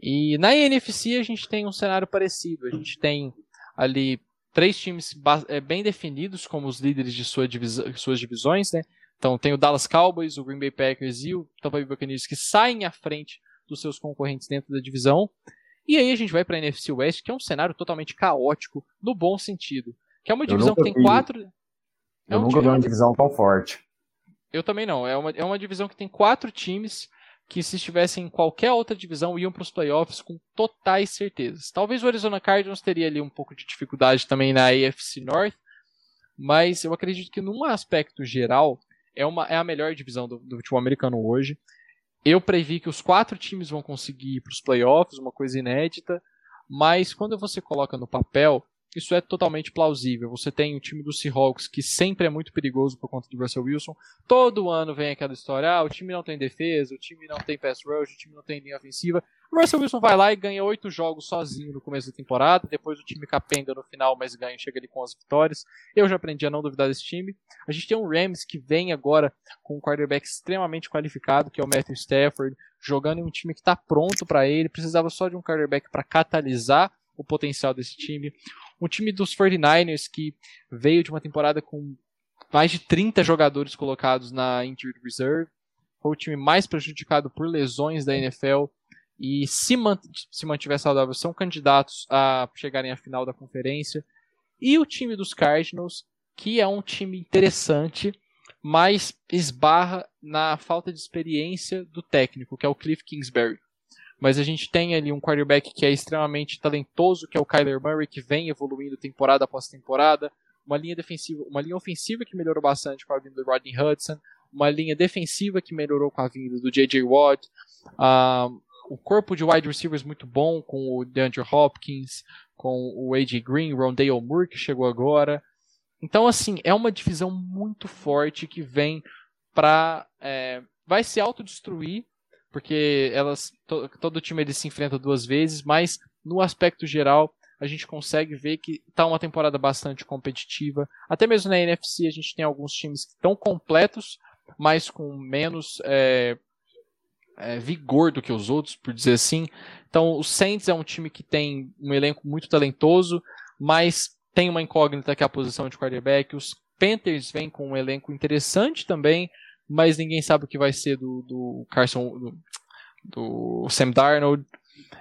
E na NFC a gente tem um cenário parecido. A gente tem ali três times é, bem definidos como os líderes de sua divisa, suas divisões, né? Então tem o Dallas Cowboys, o Green Bay Packers e o Tampa Bay Buccaneers que saem à frente dos seus concorrentes dentro da divisão. E aí a gente vai para a NFC West, que é um cenário totalmente caótico, no bom sentido. Que é uma divisão que tem vi. quatro. É Eu um nunca vi uma divisão tão forte. Eu também não. É uma, é uma divisão que tem quatro times que se estivessem em qualquer outra divisão iam para os playoffs com totais certezas. Talvez o Arizona Cardinals teria ali um pouco de dificuldade também na AFC North, mas eu acredito que num aspecto geral é, uma, é a melhor divisão do, do futebol americano hoje. Eu previ que os quatro times vão conseguir ir para os playoffs, uma coisa inédita, mas quando você coloca no papel, isso é totalmente plausível. Você tem o time do Seahawks, que sempre é muito perigoso por conta do Russell Wilson. Todo ano vem aquela história: ah, o time não tem defesa, o time não tem pass rush, o time não tem linha ofensiva. O Russell Wilson vai lá e ganha oito jogos sozinho no começo da temporada. Depois o time capenga no final, mas ganha, chega ali com as vitórias. Eu já aprendi a não duvidar desse time. A gente tem um Rams que vem agora com um quarterback extremamente qualificado, que é o Matthew Stafford, jogando em um time que está pronto para ele. Precisava só de um quarterback para catalisar o potencial desse time. Um time dos 49ers que veio de uma temporada com mais de 30 jogadores colocados na Injured Reserve. Foi o time mais prejudicado por lesões da NFL. E se, mant se mantiver saudável, são candidatos a chegarem à final da conferência. E o time dos Cardinals, que é um time interessante, mas esbarra na falta de experiência do técnico, que é o Cliff Kingsbury mas a gente tem ali um quarterback que é extremamente talentoso, que é o Kyler Murray, que vem evoluindo temporada após temporada, uma linha defensiva, uma linha ofensiva que melhorou bastante com a vinda do Rodney Hudson, uma linha defensiva que melhorou com a vinda do J.J. Watt, uh, o corpo de wide receivers muito bom, com o DeAndre Hopkins, com o A.J. Green, Rondale Moore, que chegou agora. Então, assim, é uma divisão muito forte que vem para é, vai se autodestruir porque elas to, todo time ele se enfrenta duas vezes, mas no aspecto geral a gente consegue ver que está uma temporada bastante competitiva. Até mesmo na NFC a gente tem alguns times que estão completos, mas com menos é, é, vigor do que os outros, por dizer assim. Então o Saints é um time que tem um elenco muito talentoso, mas tem uma incógnita que é a posição de quarterback. Os Panthers vêm com um elenco interessante também, mas ninguém sabe o que vai ser do, do Carson, do, do Sam Darnold.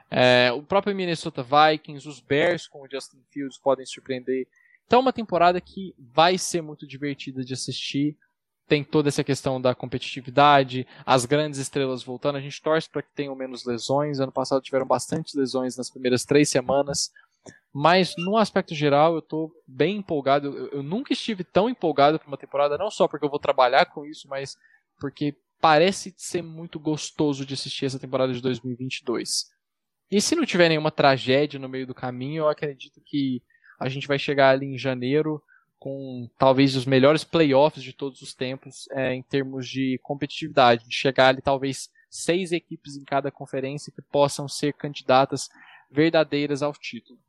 É, o próprio Minnesota Vikings, os Bears com o Justin Fields podem surpreender. Então, uma temporada que vai ser muito divertida de assistir. Tem toda essa questão da competitividade, as grandes estrelas voltando. A gente torce para que tenham menos lesões. Ano passado tiveram bastante lesões nas primeiras três semanas. Mas, no aspecto geral, eu estou bem empolgado. Eu, eu, nunca estive tão empolgado para uma temporada, não só porque eu vou trabalhar com isso, mas porque parece ser muito gostoso de assistir essa temporada de 2022. E se não tiver nenhuma tragédia no meio do caminho, eu acredito que a gente vai chegar ali em janeiro com talvez os melhores playoffs de todos os tempos é, em termos de competitividade. De chegar ali talvez seis equipes em cada conferência que possam ser candidatas verdadeiras ao título.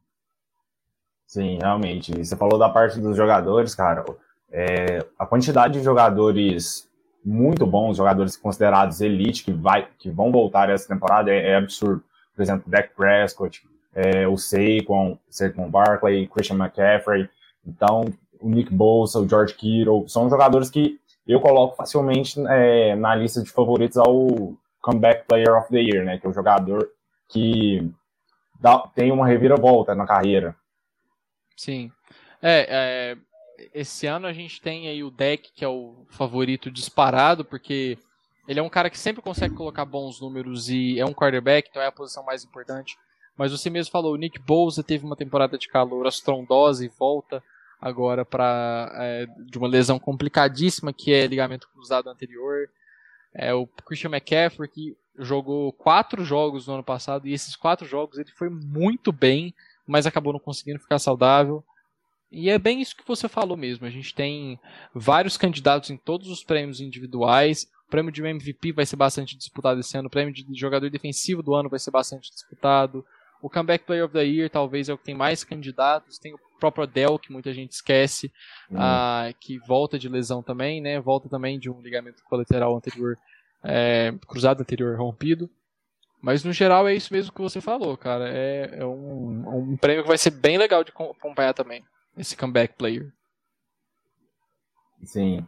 Sim, realmente. Você falou da parte dos jogadores, cara. É, a quantidade de jogadores muito bons, jogadores considerados elite, que, vai, que vão voltar essa temporada, é, é absurdo. Por exemplo, Dak Prescott, é, o Saquon, Saquon Barkley, Christian McCaffrey. Então, o Nick Bosa, o George Kittle, são jogadores que eu coloco facilmente é, na lista de favoritos ao Comeback Player of the Year, né? Que é o jogador que dá, tem uma reviravolta na carreira. Sim. É, é, esse ano a gente tem aí o deck, que é o favorito disparado, porque ele é um cara que sempre consegue colocar bons números e é um quarterback, então é a posição mais importante. Mas você mesmo falou, o Nick Bosa teve uma temporada de calor astrondosa e volta agora para é, de uma lesão complicadíssima que é ligamento cruzado anterior. É, o Christian McCaffrey que jogou quatro jogos no ano passado e esses quatro jogos ele foi muito bem, mas acabou não conseguindo ficar saudável. E é bem isso que você falou mesmo. A gente tem vários candidatos em todos os prêmios individuais. O prêmio de MVP vai ser bastante disputado esse ano. O prêmio de jogador defensivo do ano vai ser bastante disputado. O Comeback Player of the Year talvez é o que tem mais candidatos. Tem o próprio Adele, que muita gente esquece, uhum. uh, que volta de lesão também, né? Volta também de um ligamento colateral anterior, é, cruzado anterior rompido. Mas no geral é isso mesmo que você falou, cara. É, é um, um prêmio que vai ser bem legal de acompanhar também. Esse Comeback Player. Sim.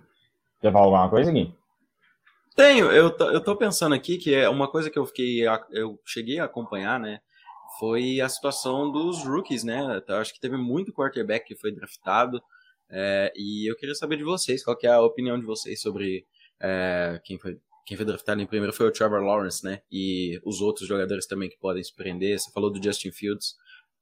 Quer falar alguma coisa, Gui? Tenho, eu, eu tô pensando aqui que é uma coisa que eu fiquei. Eu cheguei a acompanhar, né? foi a situação dos rookies, né? Eu acho que teve muito quarterback que foi draftado. É, e eu queria saber de vocês, qual é a opinião de vocês sobre é, quem, foi, quem foi draftado em primeiro foi o Trevor Lawrence, né? E os outros jogadores também que podem se prender. Você falou do Justin Fields.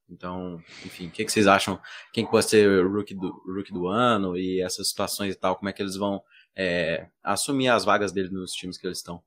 Então, enfim, o que, que, vocês acham? Quem pode ser o rookie do, rookie do ano e essas situações e tal? Como é que eles vão é, assumir as vagas deles nos times que eles estão?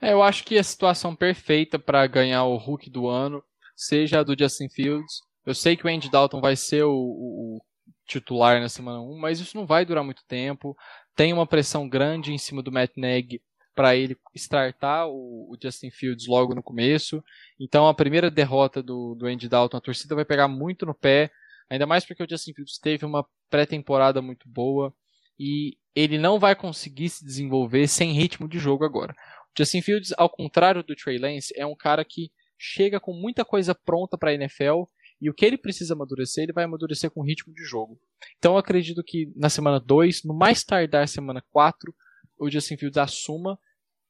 É, eu acho que a situação perfeita para ganhar o Hulk do ano seja a do Justin Fields. Eu sei que o Andy Dalton vai ser o, o titular na semana 1, mas isso não vai durar muito tempo. Tem uma pressão grande em cima do Matt Nagy para ele startar o, o, Justin Fields logo no começo. Então a primeira derrota do, do Andy Dalton, a torcida vai pegar muito no pé, ainda mais porque o Justin Fields teve uma pré-temporada muito boa e ele não vai conseguir se desenvolver sem ritmo de jogo agora. Justin Fields, ao contrário do Trey Lance, é um cara que chega com muita coisa pronta para a NFL e o que ele precisa amadurecer, ele vai amadurecer com ritmo de jogo. Então eu acredito que na semana 2, no mais tardar semana 4, o Justin Fields assuma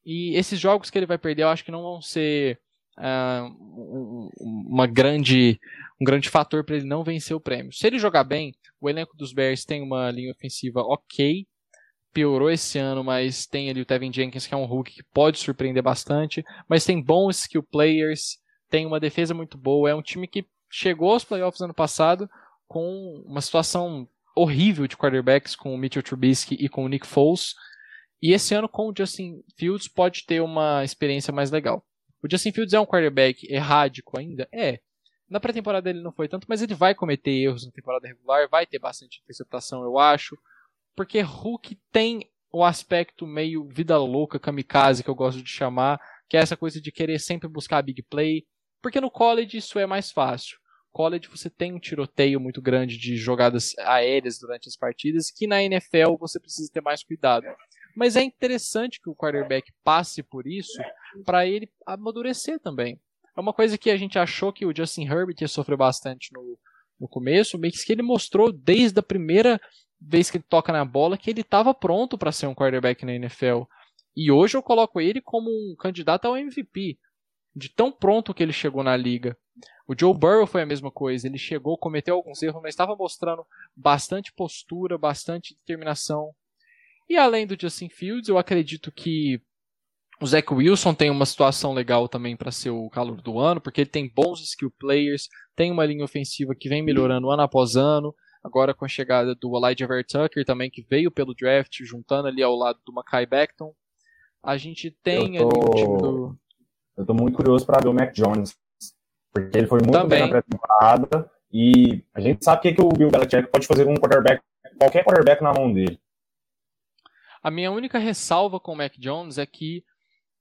e esses jogos que ele vai perder, eu acho que não vão ser uh, uma grande, um grande fator para ele não vencer o prêmio. Se ele jogar bem, o elenco dos Bears tem uma linha ofensiva ok, piorou esse ano, mas tem ali o Tevin Jenkins, que é um Hulk que pode surpreender bastante, mas tem bons skill players, tem uma defesa muito boa, é um time que chegou aos playoffs ano passado com uma situação horrível de quarterbacks com o Mitchell Trubisky e com o Nick Foles, e esse ano com o Justin Fields pode ter uma experiência mais legal. O Justin Fields é um quarterback errático ainda? É. Na pré-temporada ele não foi tanto, mas ele vai cometer erros na temporada regular, vai ter bastante interceptação, eu acho porque Hulk tem o aspecto meio vida louca, kamikaze, que eu gosto de chamar, que é essa coisa de querer sempre buscar a big play, porque no college isso é mais fácil. College você tem um tiroteio muito grande de jogadas aéreas durante as partidas, que na NFL você precisa ter mais cuidado. Mas é interessante que o quarterback passe por isso para ele amadurecer também. É uma coisa que a gente achou que o Justin Herbert ia sofrer bastante no, no começo, mas que ele mostrou desde a primeira vez que ele toca na bola que ele estava pronto para ser um quarterback na NFL. E hoje eu coloco ele como um candidato ao MVP, de tão pronto que ele chegou na liga. O Joe Burrow foi a mesma coisa, ele chegou, cometeu alguns erros, mas estava mostrando bastante postura, bastante determinação. E além do Justin Fields, eu acredito que o Zach Wilson tem uma situação legal também para ser o calor do ano, porque ele tem bons skill players, tem uma linha ofensiva que vem melhorando ano após ano, Agora com a chegada do Elijah Ver Tucker também, que veio pelo draft, juntando ali ao lado do Mackay Becton. A gente tem tô... ali o time do. Eu tô muito curioso para ver o Mac Jones. Porque ele foi muito também. bem na pré-temporada. E a gente sabe o que, que o Bill Belichick pode fazer com um quarterback, qualquer quarterback na mão dele. A minha única ressalva com o Mac Jones é que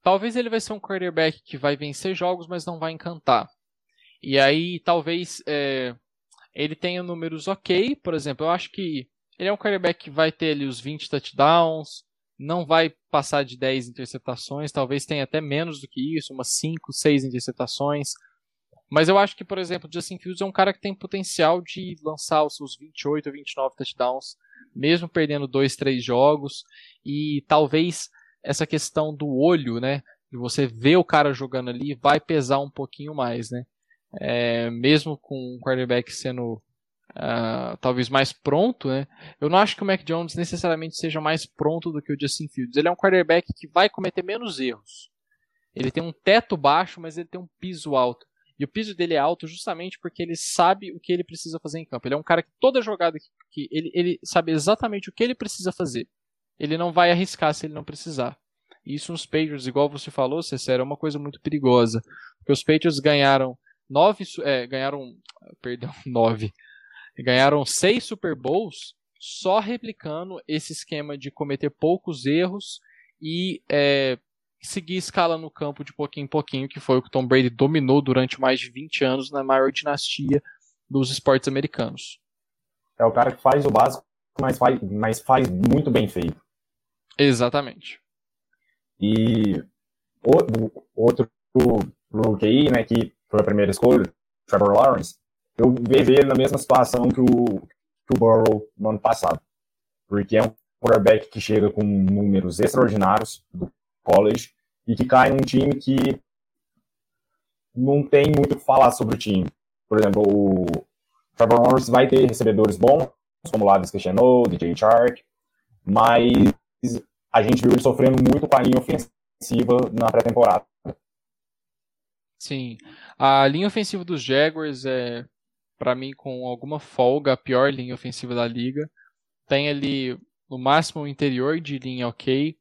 talvez ele vai ser um quarterback que vai vencer jogos, mas não vai encantar. E aí, talvez, é, ele tem números ok, por exemplo, eu acho que ele é um quarterback que vai ter ali os 20 touchdowns, não vai passar de 10 interceptações, talvez tenha até menos do que isso, umas 5, 6 interceptações. Mas eu acho que, por exemplo, Justin Fields é um cara que tem potencial de lançar os seus 28 ou 29 touchdowns, mesmo perdendo 2, 3 jogos. E talvez essa questão do olho, né? De você ver o cara jogando ali, vai pesar um pouquinho mais, né? é, mesmo com o quarterback sendo uh, talvez mais pronto, né? Eu não acho que o Mac Jones necessariamente seja mais pronto do que o Justin Fields. Ele é um quarterback que vai cometer menos erros. Ele tem um teto baixo, mas ele tem um piso alto. E o piso dele é alto justamente porque ele sabe o que ele precisa fazer em campo. Ele é um cara que toda jogada que, que ele, ele sabe exatamente o que ele precisa fazer. Ele não vai arriscar se ele não precisar. E isso nos Patriots, igual você falou, Cessera, é uma coisa muito perigosa. Porque os Patriots ganharam nove, é, ganharam, perdão, nove, ganharam seis Super Bowls só replicando esse esquema de cometer poucos erros e é, seguir escala no campo de pouquinho em pouquinho, que foi o que Tom Brady dominou durante mais de 20 anos na maior dinastia dos esportes americanos. É o cara que faz o básico, mas faz, mas faz muito bem feito. Exatamente. E outro rookie, né, que foi a primeira escolha, Trevor Lawrence, eu vejo ele na mesma situação que o, que o Burrow no ano passado. Porque é um quarterback que chega com números extraordinários do college e que cai num time que não tem muito o que falar sobre o time. Por exemplo, o Trevor Lawrence vai ter recebedores bons, como o Lavis Cristiano, DJ Chark, mas a gente viu ele sofrendo muito com a linha ofensiva na pré-temporada. Sim, a linha ofensiva dos Jaguars é, para mim, com alguma folga, a pior linha ofensiva da liga. Tem ali, no máximo, o interior de linha ok,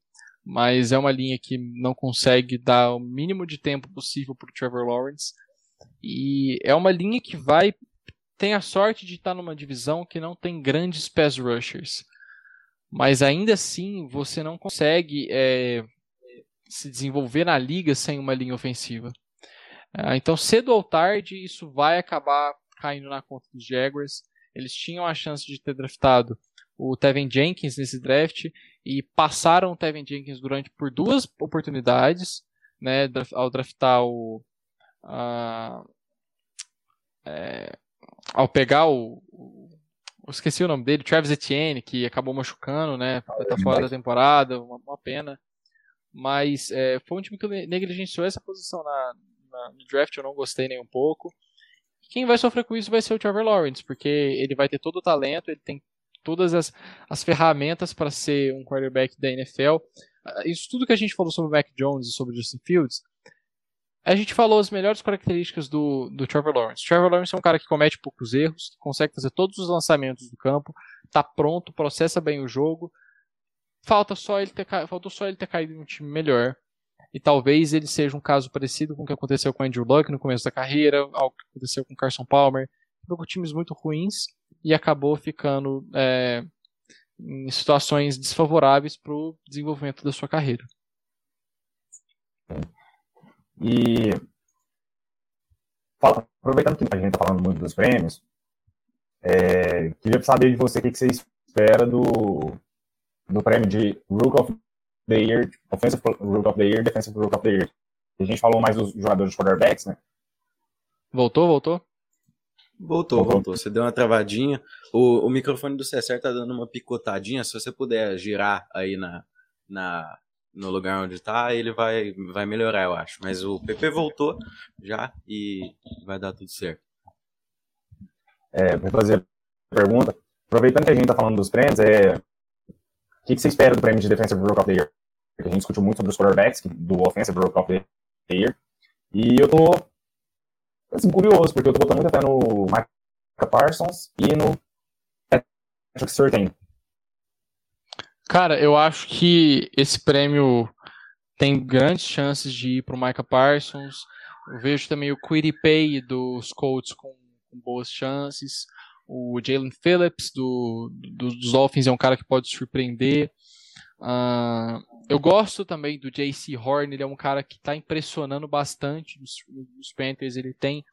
mas é uma linha que não consegue dar o mínimo de tempo possível para Trevor Lawrence. E é uma linha que vai tem a sorte de estar numa divisão que não tem grandes pass rushers. Mas ainda assim, você não consegue é, se desenvolver na liga sem uma linha ofensiva. É, então, cedo ou tarde, isso vai acabar caindo na conta dos Jaguars. Eles tinham a chance de ter draftado o Tevin Jenkins nesse draft e passaram o Tevin Jenkins durante por duas oportunidades, né, ao draftar o é, ao pegar o, o, esqueci o nome dele, Travis Etienne, que acabou machucando, né, tá fora da temporada, uma, uma pena, mas é, foi um time que negligenciou essa posição na, na, no draft, eu não gostei nem um pouco. Quem vai sofrer com isso vai ser o Trevor Lawrence, porque ele vai ter todo o talento, ele tem todas as, as ferramentas para ser um quarterback da NFL. Ah, isso tudo que a gente falou sobre o Mac Jones e sobre o Justin Fields, a gente falou as melhores características do, do Trevor Lawrence. Trevor Lawrence é um cara que comete poucos erros, consegue fazer todos os lançamentos do campo, está pronto, processa bem o jogo. Falta só ele ter, faltou só ele ter caído em um time melhor. E talvez ele seja um caso parecido com o que aconteceu com Andrew Luck no começo da carreira, algo que aconteceu com Carson Palmer. Jogou times muito ruins e acabou ficando é, em situações desfavoráveis para o desenvolvimento da sua carreira. E fala, aproveitando que a gente está falando muito dos prêmios, é, queria saber de você o que, que você espera do, do prêmio de Rook of the Year, Offensive Rook of the Year, Defensive Rook of the Year. A gente falou mais dos jogadores de quarterbacks, né? Voltou, voltou? Voltou, voltou. Você deu uma travadinha. O, o microfone do César tá dando uma picotadinha. Se você puder girar aí na, na, no lugar onde tá, ele vai, vai melhorar, eu acho. Mas o PP voltou já e vai dar tudo certo. É, vou fazer a pergunta. Aproveitando que a gente tá falando dos prêmios, é, o que, que você espera do prêmio de Defensive Rook of the Year? Porque a gente discutiu muito sobre os quarterbacks, do Offensive Rook of the Year. E eu tô assim, curioso, porque eu tô botando muito até no Micah Parsons e no Patrick Surtain. Cara, eu acho que esse prêmio tem grandes chances de ir pro Micah Parsons. Eu vejo também o Pay dos Colts com, com boas chances. O Jalen Phillips do, do, dos Dolphins é um cara que pode surpreender. Uh, eu gosto também do JC Horn, ele é um cara que está impressionando bastante nos, Panthers. Ele tem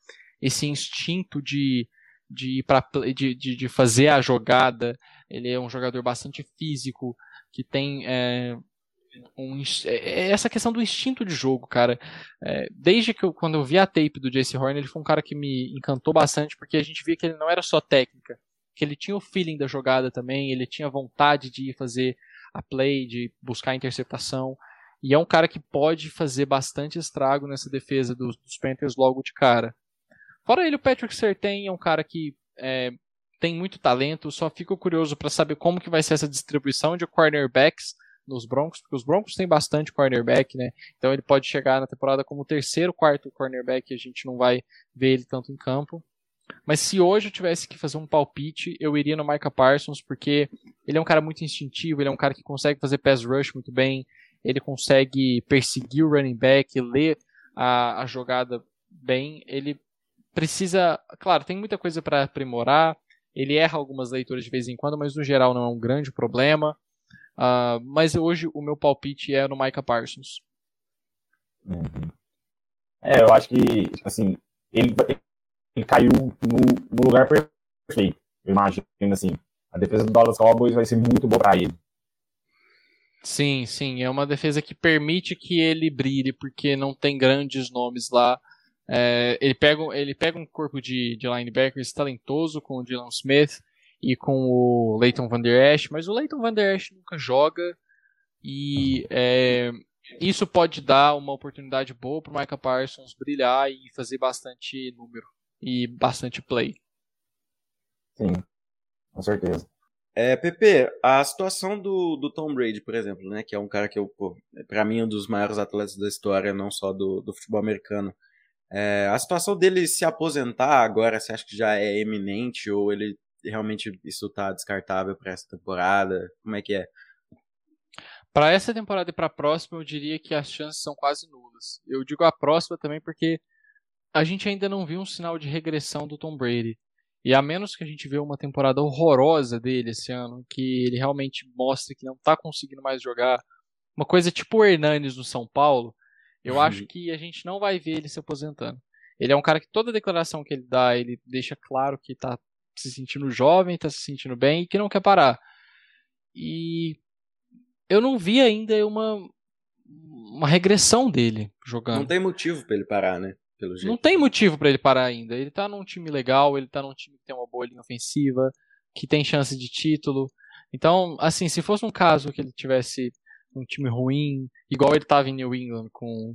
esse instinto de, de, pra, de, de, de, fazer a jogada. Ele é um jogador bastante físico, que tem é, um, é, é essa questão do instinto de jogo, cara. É, desde que eu, quando eu vi a tape do JC Horn, ele foi um cara que me encantou bastante, porque a gente via que ele não era só técnica, que ele tinha o feeling da jogada também, ele tinha vontade de fazer a play, de buscar a interceptação. E é um cara que pode fazer bastante estrago nessa defesa dos, dos Panthers logo de cara. Fora ele, o Patrick Sertain é um cara que é, tem muito talento, só fico curioso para saber como que vai ser essa distribuição de cornerbacks nos Broncos, porque os Broncos têm bastante cornerback, né? Então ele pode chegar na temporada como terceiro, quarto cornerback, a gente não vai ver ele tanto em campo. Mas se hoje eu tivesse que fazer um palpite, eu iria no Micah Parsons, porque ele é um cara muito instintivo, ele é um cara que consegue fazer pass rush muito bem, ele consegue perseguir o running back, ler a, a jogada bem. Ele precisa, claro, tem muita coisa para aprimorar. Ele erra algumas leituras de vez em quando, mas no geral não é um grande problema. Uh, mas hoje o meu palpite é no Micah Parsons. Uhum. É, eu acho que, assim, ele, ele caiu no, no lugar perfeito. Eu imagino, assim, a defesa do Dallas Cowboys vai ser muito boa para ele. Sim, sim, é uma defesa que permite que ele brilhe, porque não tem grandes nomes lá. É, ele, pega, ele pega um corpo de, de linebackers talentoso com o Dylan Smith e com o Leighton Van Der Esch, mas o Leighton Van Der Esch nunca joga e é, isso pode dar uma oportunidade boa para o Parsons brilhar e fazer bastante número e bastante play. Sim, com certeza. É, Pepe, a situação do, do Tom Brady, por exemplo, né, que é um cara que eu, para mim, é um dos maiores atletas da história, não só do, do futebol americano. É, a situação dele se aposentar agora, você acha que já é eminente ou ele realmente isso tá descartável para essa temporada? Como é que é? Para essa temporada e para a próxima, eu diria que as chances são quase nulas. Eu digo a próxima também porque a gente ainda não viu um sinal de regressão do Tom Brady. E a menos que a gente vê uma temporada horrorosa dele esse ano, que ele realmente mostre que não está conseguindo mais jogar, uma coisa tipo o Hernanes no São Paulo, eu uhum. acho que a gente não vai ver ele se aposentando. Ele é um cara que toda declaração que ele dá, ele deixa claro que está se sentindo jovem, está se sentindo bem e que não quer parar. E eu não vi ainda uma, uma regressão dele jogando. Não tem motivo para ele parar, né? Não tem motivo para ele parar ainda. Ele tá num time legal, ele tá num time que tem uma boa linha ofensiva, que tem chance de título. Então, assim, se fosse um caso que ele tivesse um time ruim, igual ele estava em New England, com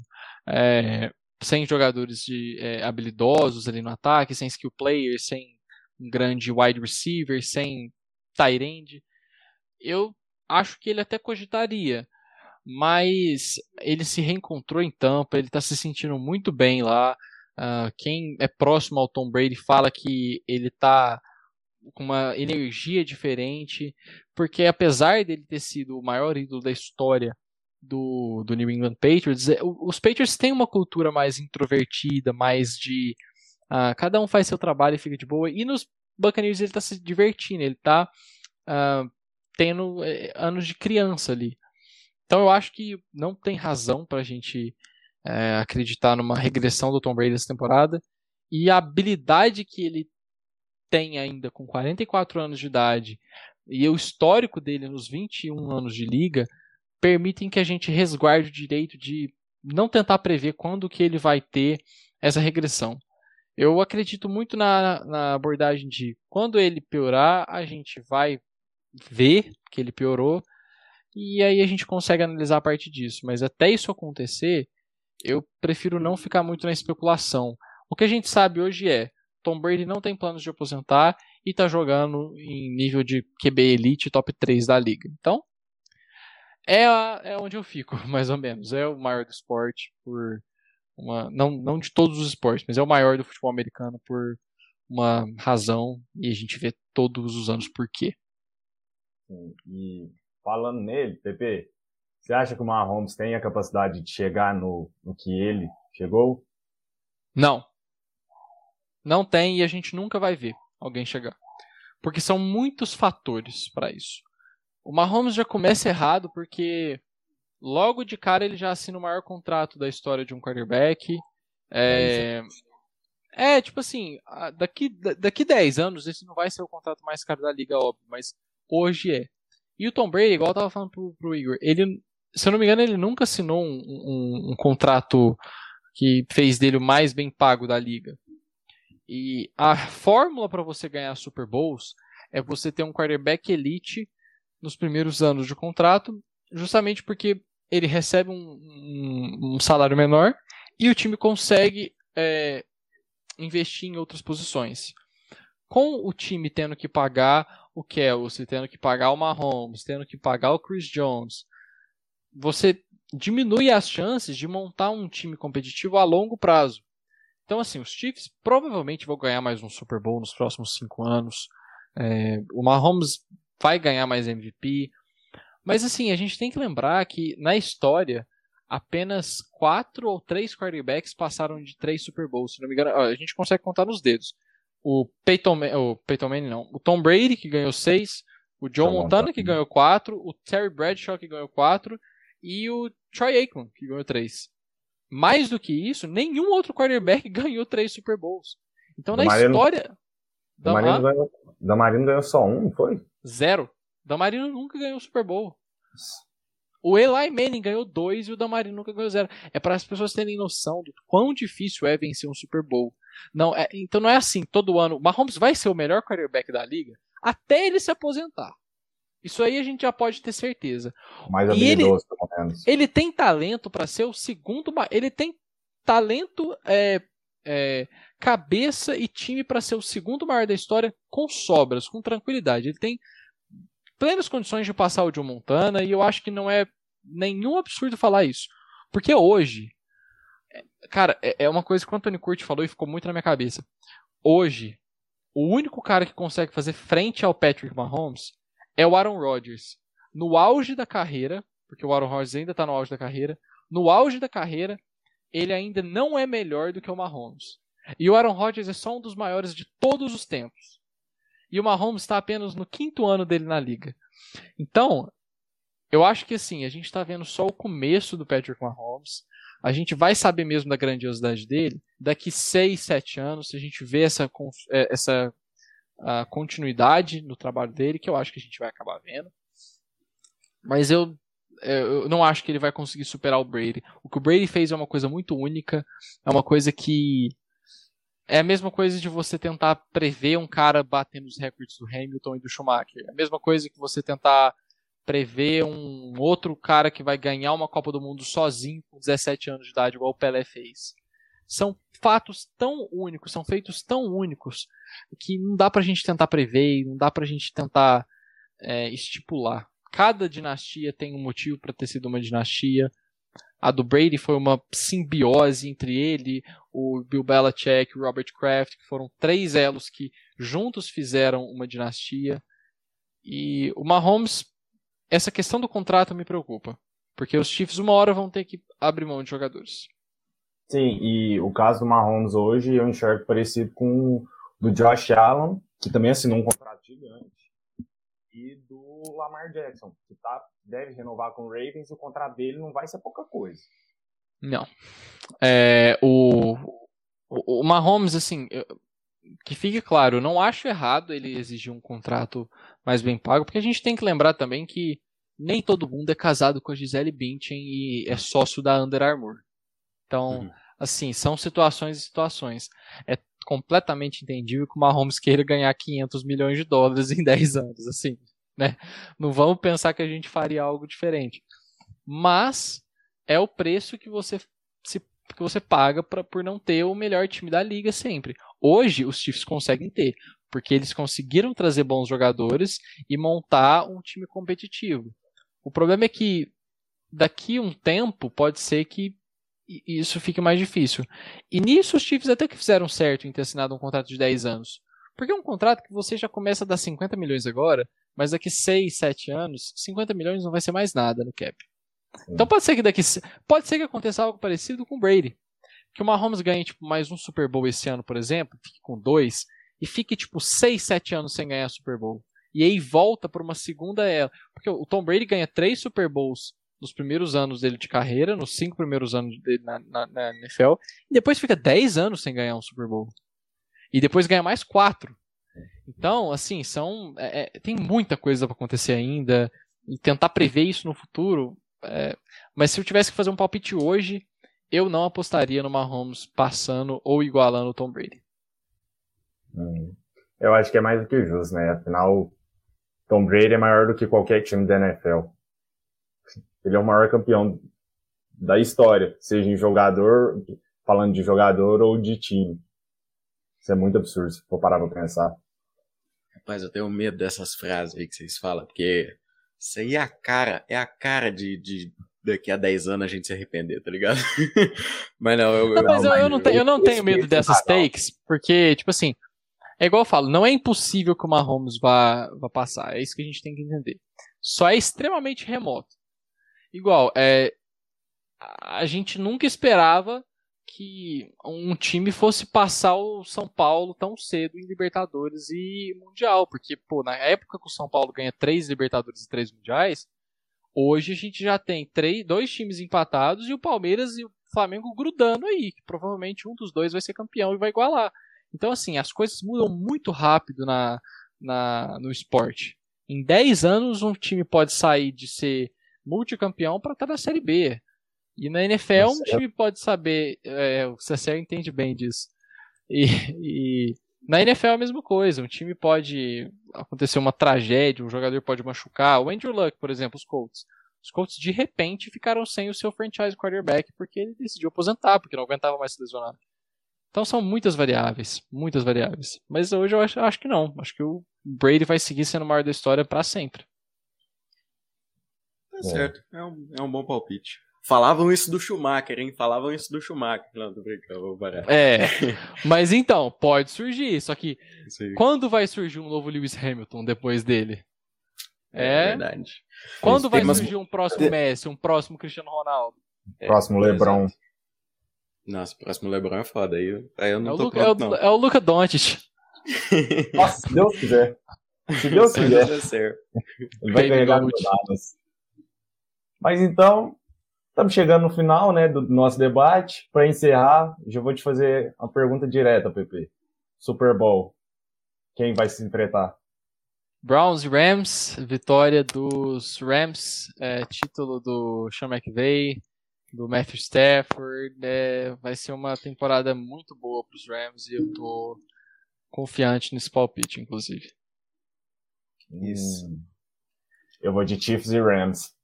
é, sem jogadores de, é, habilidosos ali no ataque, sem skill players, sem um grande wide receiver, sem tight end, eu acho que ele até cogitaria. Mas ele se reencontrou em Tampa, ele está se sentindo muito bem lá. Uh, quem é próximo ao Tom Brady fala que ele está com uma energia diferente, porque apesar dele ter sido o maior ídolo da história do, do New England Patriots, é, os Patriots têm uma cultura mais introvertida, mais de uh, cada um faz seu trabalho e fica de boa. E nos Buccaneers ele está se divertindo, ele está uh, tendo uh, anos de criança ali. Então eu acho que não tem razão para a gente é, acreditar numa regressão do Tom Brady essa temporada. E a habilidade que ele tem ainda com 44 anos de idade e o histórico dele nos 21 anos de liga permitem que a gente resguarde o direito de não tentar prever quando que ele vai ter essa regressão. Eu acredito muito na, na abordagem de quando ele piorar, a gente vai ver que ele piorou e aí a gente consegue analisar a partir disso. Mas até isso acontecer, eu prefiro não ficar muito na especulação. O que a gente sabe hoje é Tom Brady não tem planos de aposentar e está jogando em nível de QB Elite top 3 da liga. Então, é, a, é onde eu fico, mais ou menos. É o maior do esporte por uma. Não, não de todos os esportes, mas é o maior do futebol americano por uma razão e a gente vê todos os anos por quê. E falando nele, Pepe, você acha que o Mahomes tem a capacidade de chegar no, no que ele chegou? Não. Não tem e a gente nunca vai ver alguém chegar. Porque são muitos fatores para isso. O Mahomes já começa errado porque logo de cara ele já assina o maior contrato da história de um quarterback. É, é tipo assim, daqui, daqui 10 anos esse não vai ser o contrato mais caro da liga, óbvio, mas hoje é. E o Tom Brady, igual eu tava falando pro, pro Igor, ele, se eu não me engano, ele nunca assinou um, um, um contrato que fez dele o mais bem pago da liga. E a fórmula para você ganhar Super Bowls é você ter um quarterback elite nos primeiros anos de contrato, justamente porque ele recebe um, um, um salário menor e o time consegue é, investir em outras posições. Com o time tendo que pagar o Kelsey, tendo que pagar o Mahomes, tendo que pagar o Chris Jones, você diminui as chances de montar um time competitivo a longo prazo. Então, assim, os Chiefs provavelmente vão ganhar mais um Super Bowl nos próximos cinco anos. É, o Mahomes vai ganhar mais MVP. Mas, assim, a gente tem que lembrar que na história apenas quatro ou três quarterbacks passaram de três Super Bowls. Se não me engano, a gente consegue contar nos dedos. O Peyton, o Peyton Manning, não. O Tom Brady, que ganhou seis. O John Montana, que ganhou quatro. O Terry Bradshaw, que ganhou quatro. E o Troy Aikman, que ganhou três. Mais do que isso, nenhum outro quarterback ganhou três Super Bowls. Então, na Marino, história. Da Marino, ganhou, da Marino ganhou só um, não foi? Zero. Da Marino nunca ganhou Super Bowl. O Eli Manning ganhou dois e o Damarino nunca ganhou zero. É para as pessoas terem noção do quão difícil é vencer um Super Bowl. Não, é, então não é assim, todo ano. O Mahomes vai ser o melhor quarterback da liga até ele se aposentar. Isso aí a gente já pode ter certeza. Mais habilidoso, ele, pelo menos. Ele tem talento para ser o segundo. Ele tem talento, é, é, cabeça e time para ser o segundo maior da história com sobras, com tranquilidade. Ele tem plenas condições de passar o Joe Montana e eu acho que não é nenhum absurdo falar isso. Porque hoje, cara, é, é uma coisa que o Anthony Curti falou e ficou muito na minha cabeça. Hoje, o único cara que consegue fazer frente ao Patrick Mahomes é o Aaron Rodgers. No auge da carreira, porque o Aaron Rodgers ainda está no auge da carreira, no auge da carreira, ele ainda não é melhor do que o Mahomes. E o Aaron Rodgers é só um dos maiores de todos os tempos. E o Mahomes está apenas no quinto ano dele na liga. Então, eu acho que assim, a gente está vendo só o começo do Patrick Mahomes. A gente vai saber mesmo da grandiosidade dele daqui 6, 7 anos, se a gente vê essa, é, essa continuidade no trabalho dele, que eu acho que a gente vai acabar vendo. Mas eu, é, eu não acho que ele vai conseguir superar o Brady. O que o Brady fez é uma coisa muito única, é uma coisa que é a mesma coisa de você tentar prever um cara batendo os recordes do Hamilton e do Schumacher. É a mesma coisa que você tentar prever um outro cara que vai ganhar uma Copa do Mundo sozinho com 17 anos de idade, igual o Pelé fez. São fatos tão únicos, são feitos tão únicos que não dá pra gente tentar prever, não dá pra gente tentar é, estipular. Cada dinastia tem um motivo para ter sido uma dinastia. A do Brady foi uma simbiose entre ele, o Bill Belichick, o Robert Kraft, que foram três elos que juntos fizeram uma dinastia. E o Mahomes, essa questão do contrato me preocupa, porque os Chiefs uma hora vão ter que abrir mão de jogadores. Sim, e o caso do Mahomes hoje eu enxergo parecido com o do Josh Allen, que também assinou um contrato gigante, e do Lamar Jackson, que tá, deve renovar com o Ravens e o contrato dele não vai ser pouca coisa. Não. É, o, o, o Mahomes, assim, eu, que fique claro, eu não acho errado ele exigir um contrato mais bem pago, porque a gente tem que lembrar também que nem todo mundo é casado com a Gisele Bündchen e é sócio da Under Armour. Então, uhum. assim, são situações e situações. É completamente entendível que o Mahomes queira ganhar 500 milhões de dólares em 10 anos, assim, né? Não vamos pensar que a gente faria algo diferente. Mas é o preço que você se, que você paga pra, por não ter o melhor time da liga sempre. Hoje os Chiefs conseguem ter, porque eles conseguiram trazer bons jogadores e montar um time competitivo. O problema é que daqui um tempo pode ser que isso fique mais difícil. E nisso os Chiefs até que fizeram certo em ter assinado um contrato de 10 anos. Porque é um contrato que você já começa a dar 50 milhões agora, mas daqui 6, 7 anos, 50 milhões não vai ser mais nada no cap. Então pode ser que daqui pode ser que aconteça algo parecido com o Brady, que o Mahomes ganhe tipo mais um Super Bowl esse ano, por exemplo, fique com dois e fique tipo 6, 7 anos sem ganhar Super Bowl. E aí volta para uma segunda era, porque o Tom Brady ganha três Super Bowls nos primeiros anos dele de carreira, nos cinco primeiros anos dele na, na, na NFL, e depois fica 10 anos sem ganhar um Super Bowl. E depois ganha mais quatro. Então, assim, são é, é tem muita coisa para acontecer ainda e tentar prever isso no futuro é, mas se eu tivesse que fazer um palpite hoje, eu não apostaria no Mahomes passando ou igualando o Tom Brady. Hum, eu acho que é mais do que justo, né? Afinal, Tom Brady é maior do que qualquer time da NFL. Ele é o maior campeão da história, seja em jogador, falando de jogador ou de time. Isso é muito absurdo, se for parar pra pensar. Rapaz, eu tenho medo dessas frases aí que vocês falam, porque isso aí é a cara, é a cara de, de daqui a 10 anos a gente se arrepender, tá ligado? mas não, eu, não, mas eu, eu, não tenho, eu não tenho medo dessas takes, porque, tipo assim, é igual eu falo, não é impossível que o Mahomes vá, vá passar, é isso que a gente tem que entender. Só é extremamente remoto. Igual, é, a gente nunca esperava que um time fosse passar o São Paulo tão cedo em Libertadores e Mundial, porque, pô, na época que o São Paulo ganha três Libertadores e três Mundiais, hoje a gente já tem três, dois times empatados e o Palmeiras e o Flamengo grudando aí, que provavelmente um dos dois vai ser campeão e vai igualar. Então, assim, as coisas mudam muito rápido na, na, no esporte. Em 10 anos, um time pode sair de ser multicampeão para estar na Série B. E na NFL, um time pode saber. É, o Cecil entende bem disso. E, e, na NFL é a mesma coisa. Um time pode acontecer uma tragédia, um jogador pode machucar. O Andrew Luck, por exemplo, os Colts. Os Colts de repente ficaram sem o seu franchise quarterback porque ele decidiu aposentar, porque não aguentava mais se lesionar. Então são muitas variáveis, muitas variáveis. Mas hoje eu acho, acho que não. Acho que o Brady vai seguir sendo o maior da história para sempre. Tá certo, é um, é um bom palpite. Falavam isso do Schumacher, hein? Falavam isso do Schumacher. Não, tô brincando, vou parar. É, mas então, pode surgir. Só que quando vai surgir um novo Lewis Hamilton depois dele? É, é verdade. Quando vai surgir um próximo Messi, um próximo Cristiano Ronaldo? É, próximo LeBron. Exato. Nossa, o próximo LeBron é foda. Aí eu, aí eu não é tô Luca, pronto, é, o, não. é o Luca Doncic. Nossa, se Deus quiser. Se Deus quiser. Ele vai Baby ganhar. Mas então, estamos chegando no final né, do nosso debate. Para encerrar, já vou te fazer uma pergunta direta, Pepe. Super Bowl. Quem vai se enfrentar? Browns e Rams, vitória dos Rams, é, título do Sean McVay, do Matthew Stafford. é, vai ser uma temporada muito boa para os Rams e eu tô confiante nesse palpite, inclusive. Isso. Hum, eu vou de Chiefs e Rams.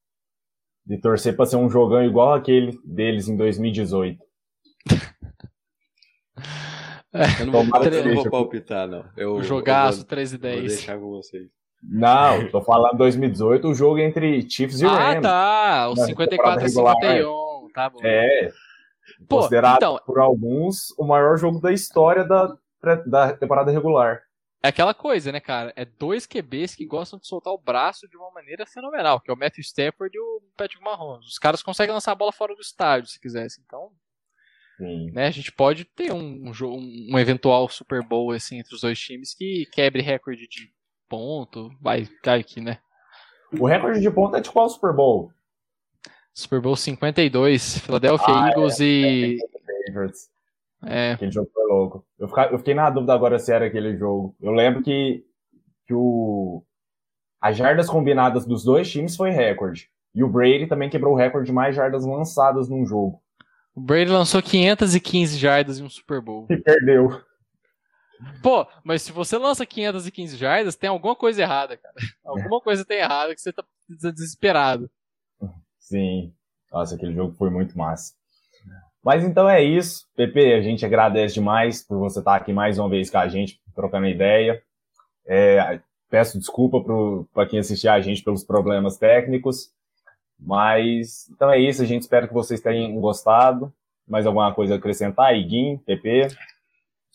De torcer para ser um jogão igual aquele deles em 2018. É, Eu não vou, eu não vou palpitar, não. Eu, jogaço eu 3 e vou, vou 10. deixar com vocês. Não, tô falando 2018, o jogo entre Chiefs e Ah, Rams. tá. O Na 54 a temporada regular, 51. Tá bom. É. Pô, considerado então- por alguns o maior jogo da história da, da temporada regular. É aquela coisa, né, cara? É dois QBs que gostam de soltar o braço de uma maneira fenomenal, que é o Matthew Stafford e o Patrick Mahomes. Os caras conseguem lançar a bola fora do estádio, se quisesse. Então, Sim. né, a gente pode ter um, um, um eventual Super Bowl assim, entre os dois times que quebre recorde de ponto. Vai, cai aqui, né? O recorde de ponta é de qual Super Bowl? Super Bowl 52, Philadelphia Ah, é. Eagles e. Patriots. É, Aquele jogo foi louco. Eu, fica- eu fiquei na dúvida agora se era aquele jogo. Eu lembro que, que o, as jardas combinadas dos dois times foi recorde. E o Brady também quebrou o recorde de mais jardas lançadas num jogo. o Brady lançou 515 jardas em um Super Bowl. E perdeu. Pô, mas se você lança 515 jardas, tem alguma coisa errada, cara. Alguma coisa tem errada que você tá desesperado. Sim. Nossa, aquele jogo foi muito massa. Mas então é isso. Pepe, a gente agradece demais por você estar aqui mais uma vez com a gente, trocando ideia. É, peço desculpa para quem assistiu a gente pelos problemas técnicos. Mas então é isso. A gente espera que vocês tenham gostado. Mais alguma coisa a acrescentar? Iguim, Pepe?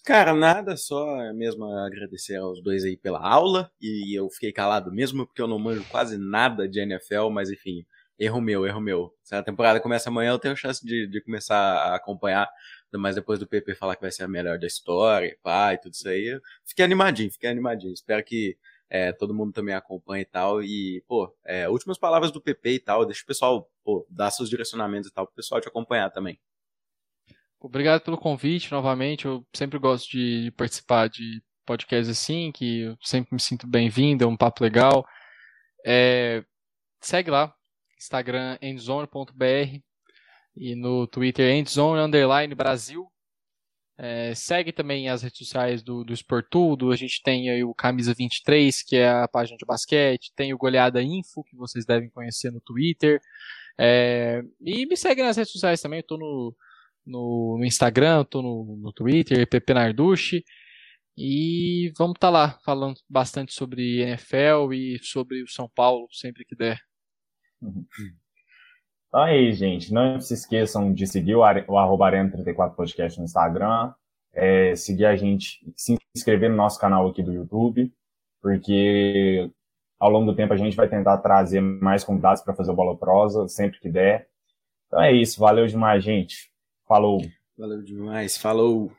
Cara, nada, só mesmo agradecer aos dois aí pela aula. E eu fiquei calado mesmo porque eu não manjo quase nada de NFL, mas enfim, erro meu, erro meu. Se a temporada começa amanhã, eu tenho chance de, de começar a acompanhar. Mas depois do PP falar que vai ser a melhor da história, pai, tudo isso aí, fiquei animadinho, fiquei animadinho. Espero que é, todo mundo também acompanhe e tal. E, pô, é, últimas palavras do PP e tal, deixa o pessoal, pô, dar seus direcionamentos e tal, pro pessoal te acompanhar também. Obrigado pelo convite novamente. Eu sempre gosto de participar de podcasts assim, que eu sempre me sinto bem-vindo, é um papo legal. É, segue lá, Instagram endzone.br e no Twitter endzone underline Brasil. É, segue também as redes sociais do, do Esportudo. A gente tem aí o Camisa 23, que é a página de basquete. Tem o Goleada Info, que vocês devem conhecer no Twitter. É, e me segue nas redes sociais também. Eu tô no, no, no Instagram, tô no, no Twitter, PP Narducci. E vamos estar lá falando bastante sobre NFL e sobre o São Paulo, sempre que der. Então é isso, gente. Não se esqueçam de seguir o, o arroba Arena34 Podcast no Instagram, é, seguir a gente, se inscrever no nosso canal aqui do YouTube, porque ao longo do tempo a gente vai tentar trazer mais convidados para fazer o Bola Prosa, sempre que der. Então é isso, valeu demais, gente. Falou. Valeu demais, falou.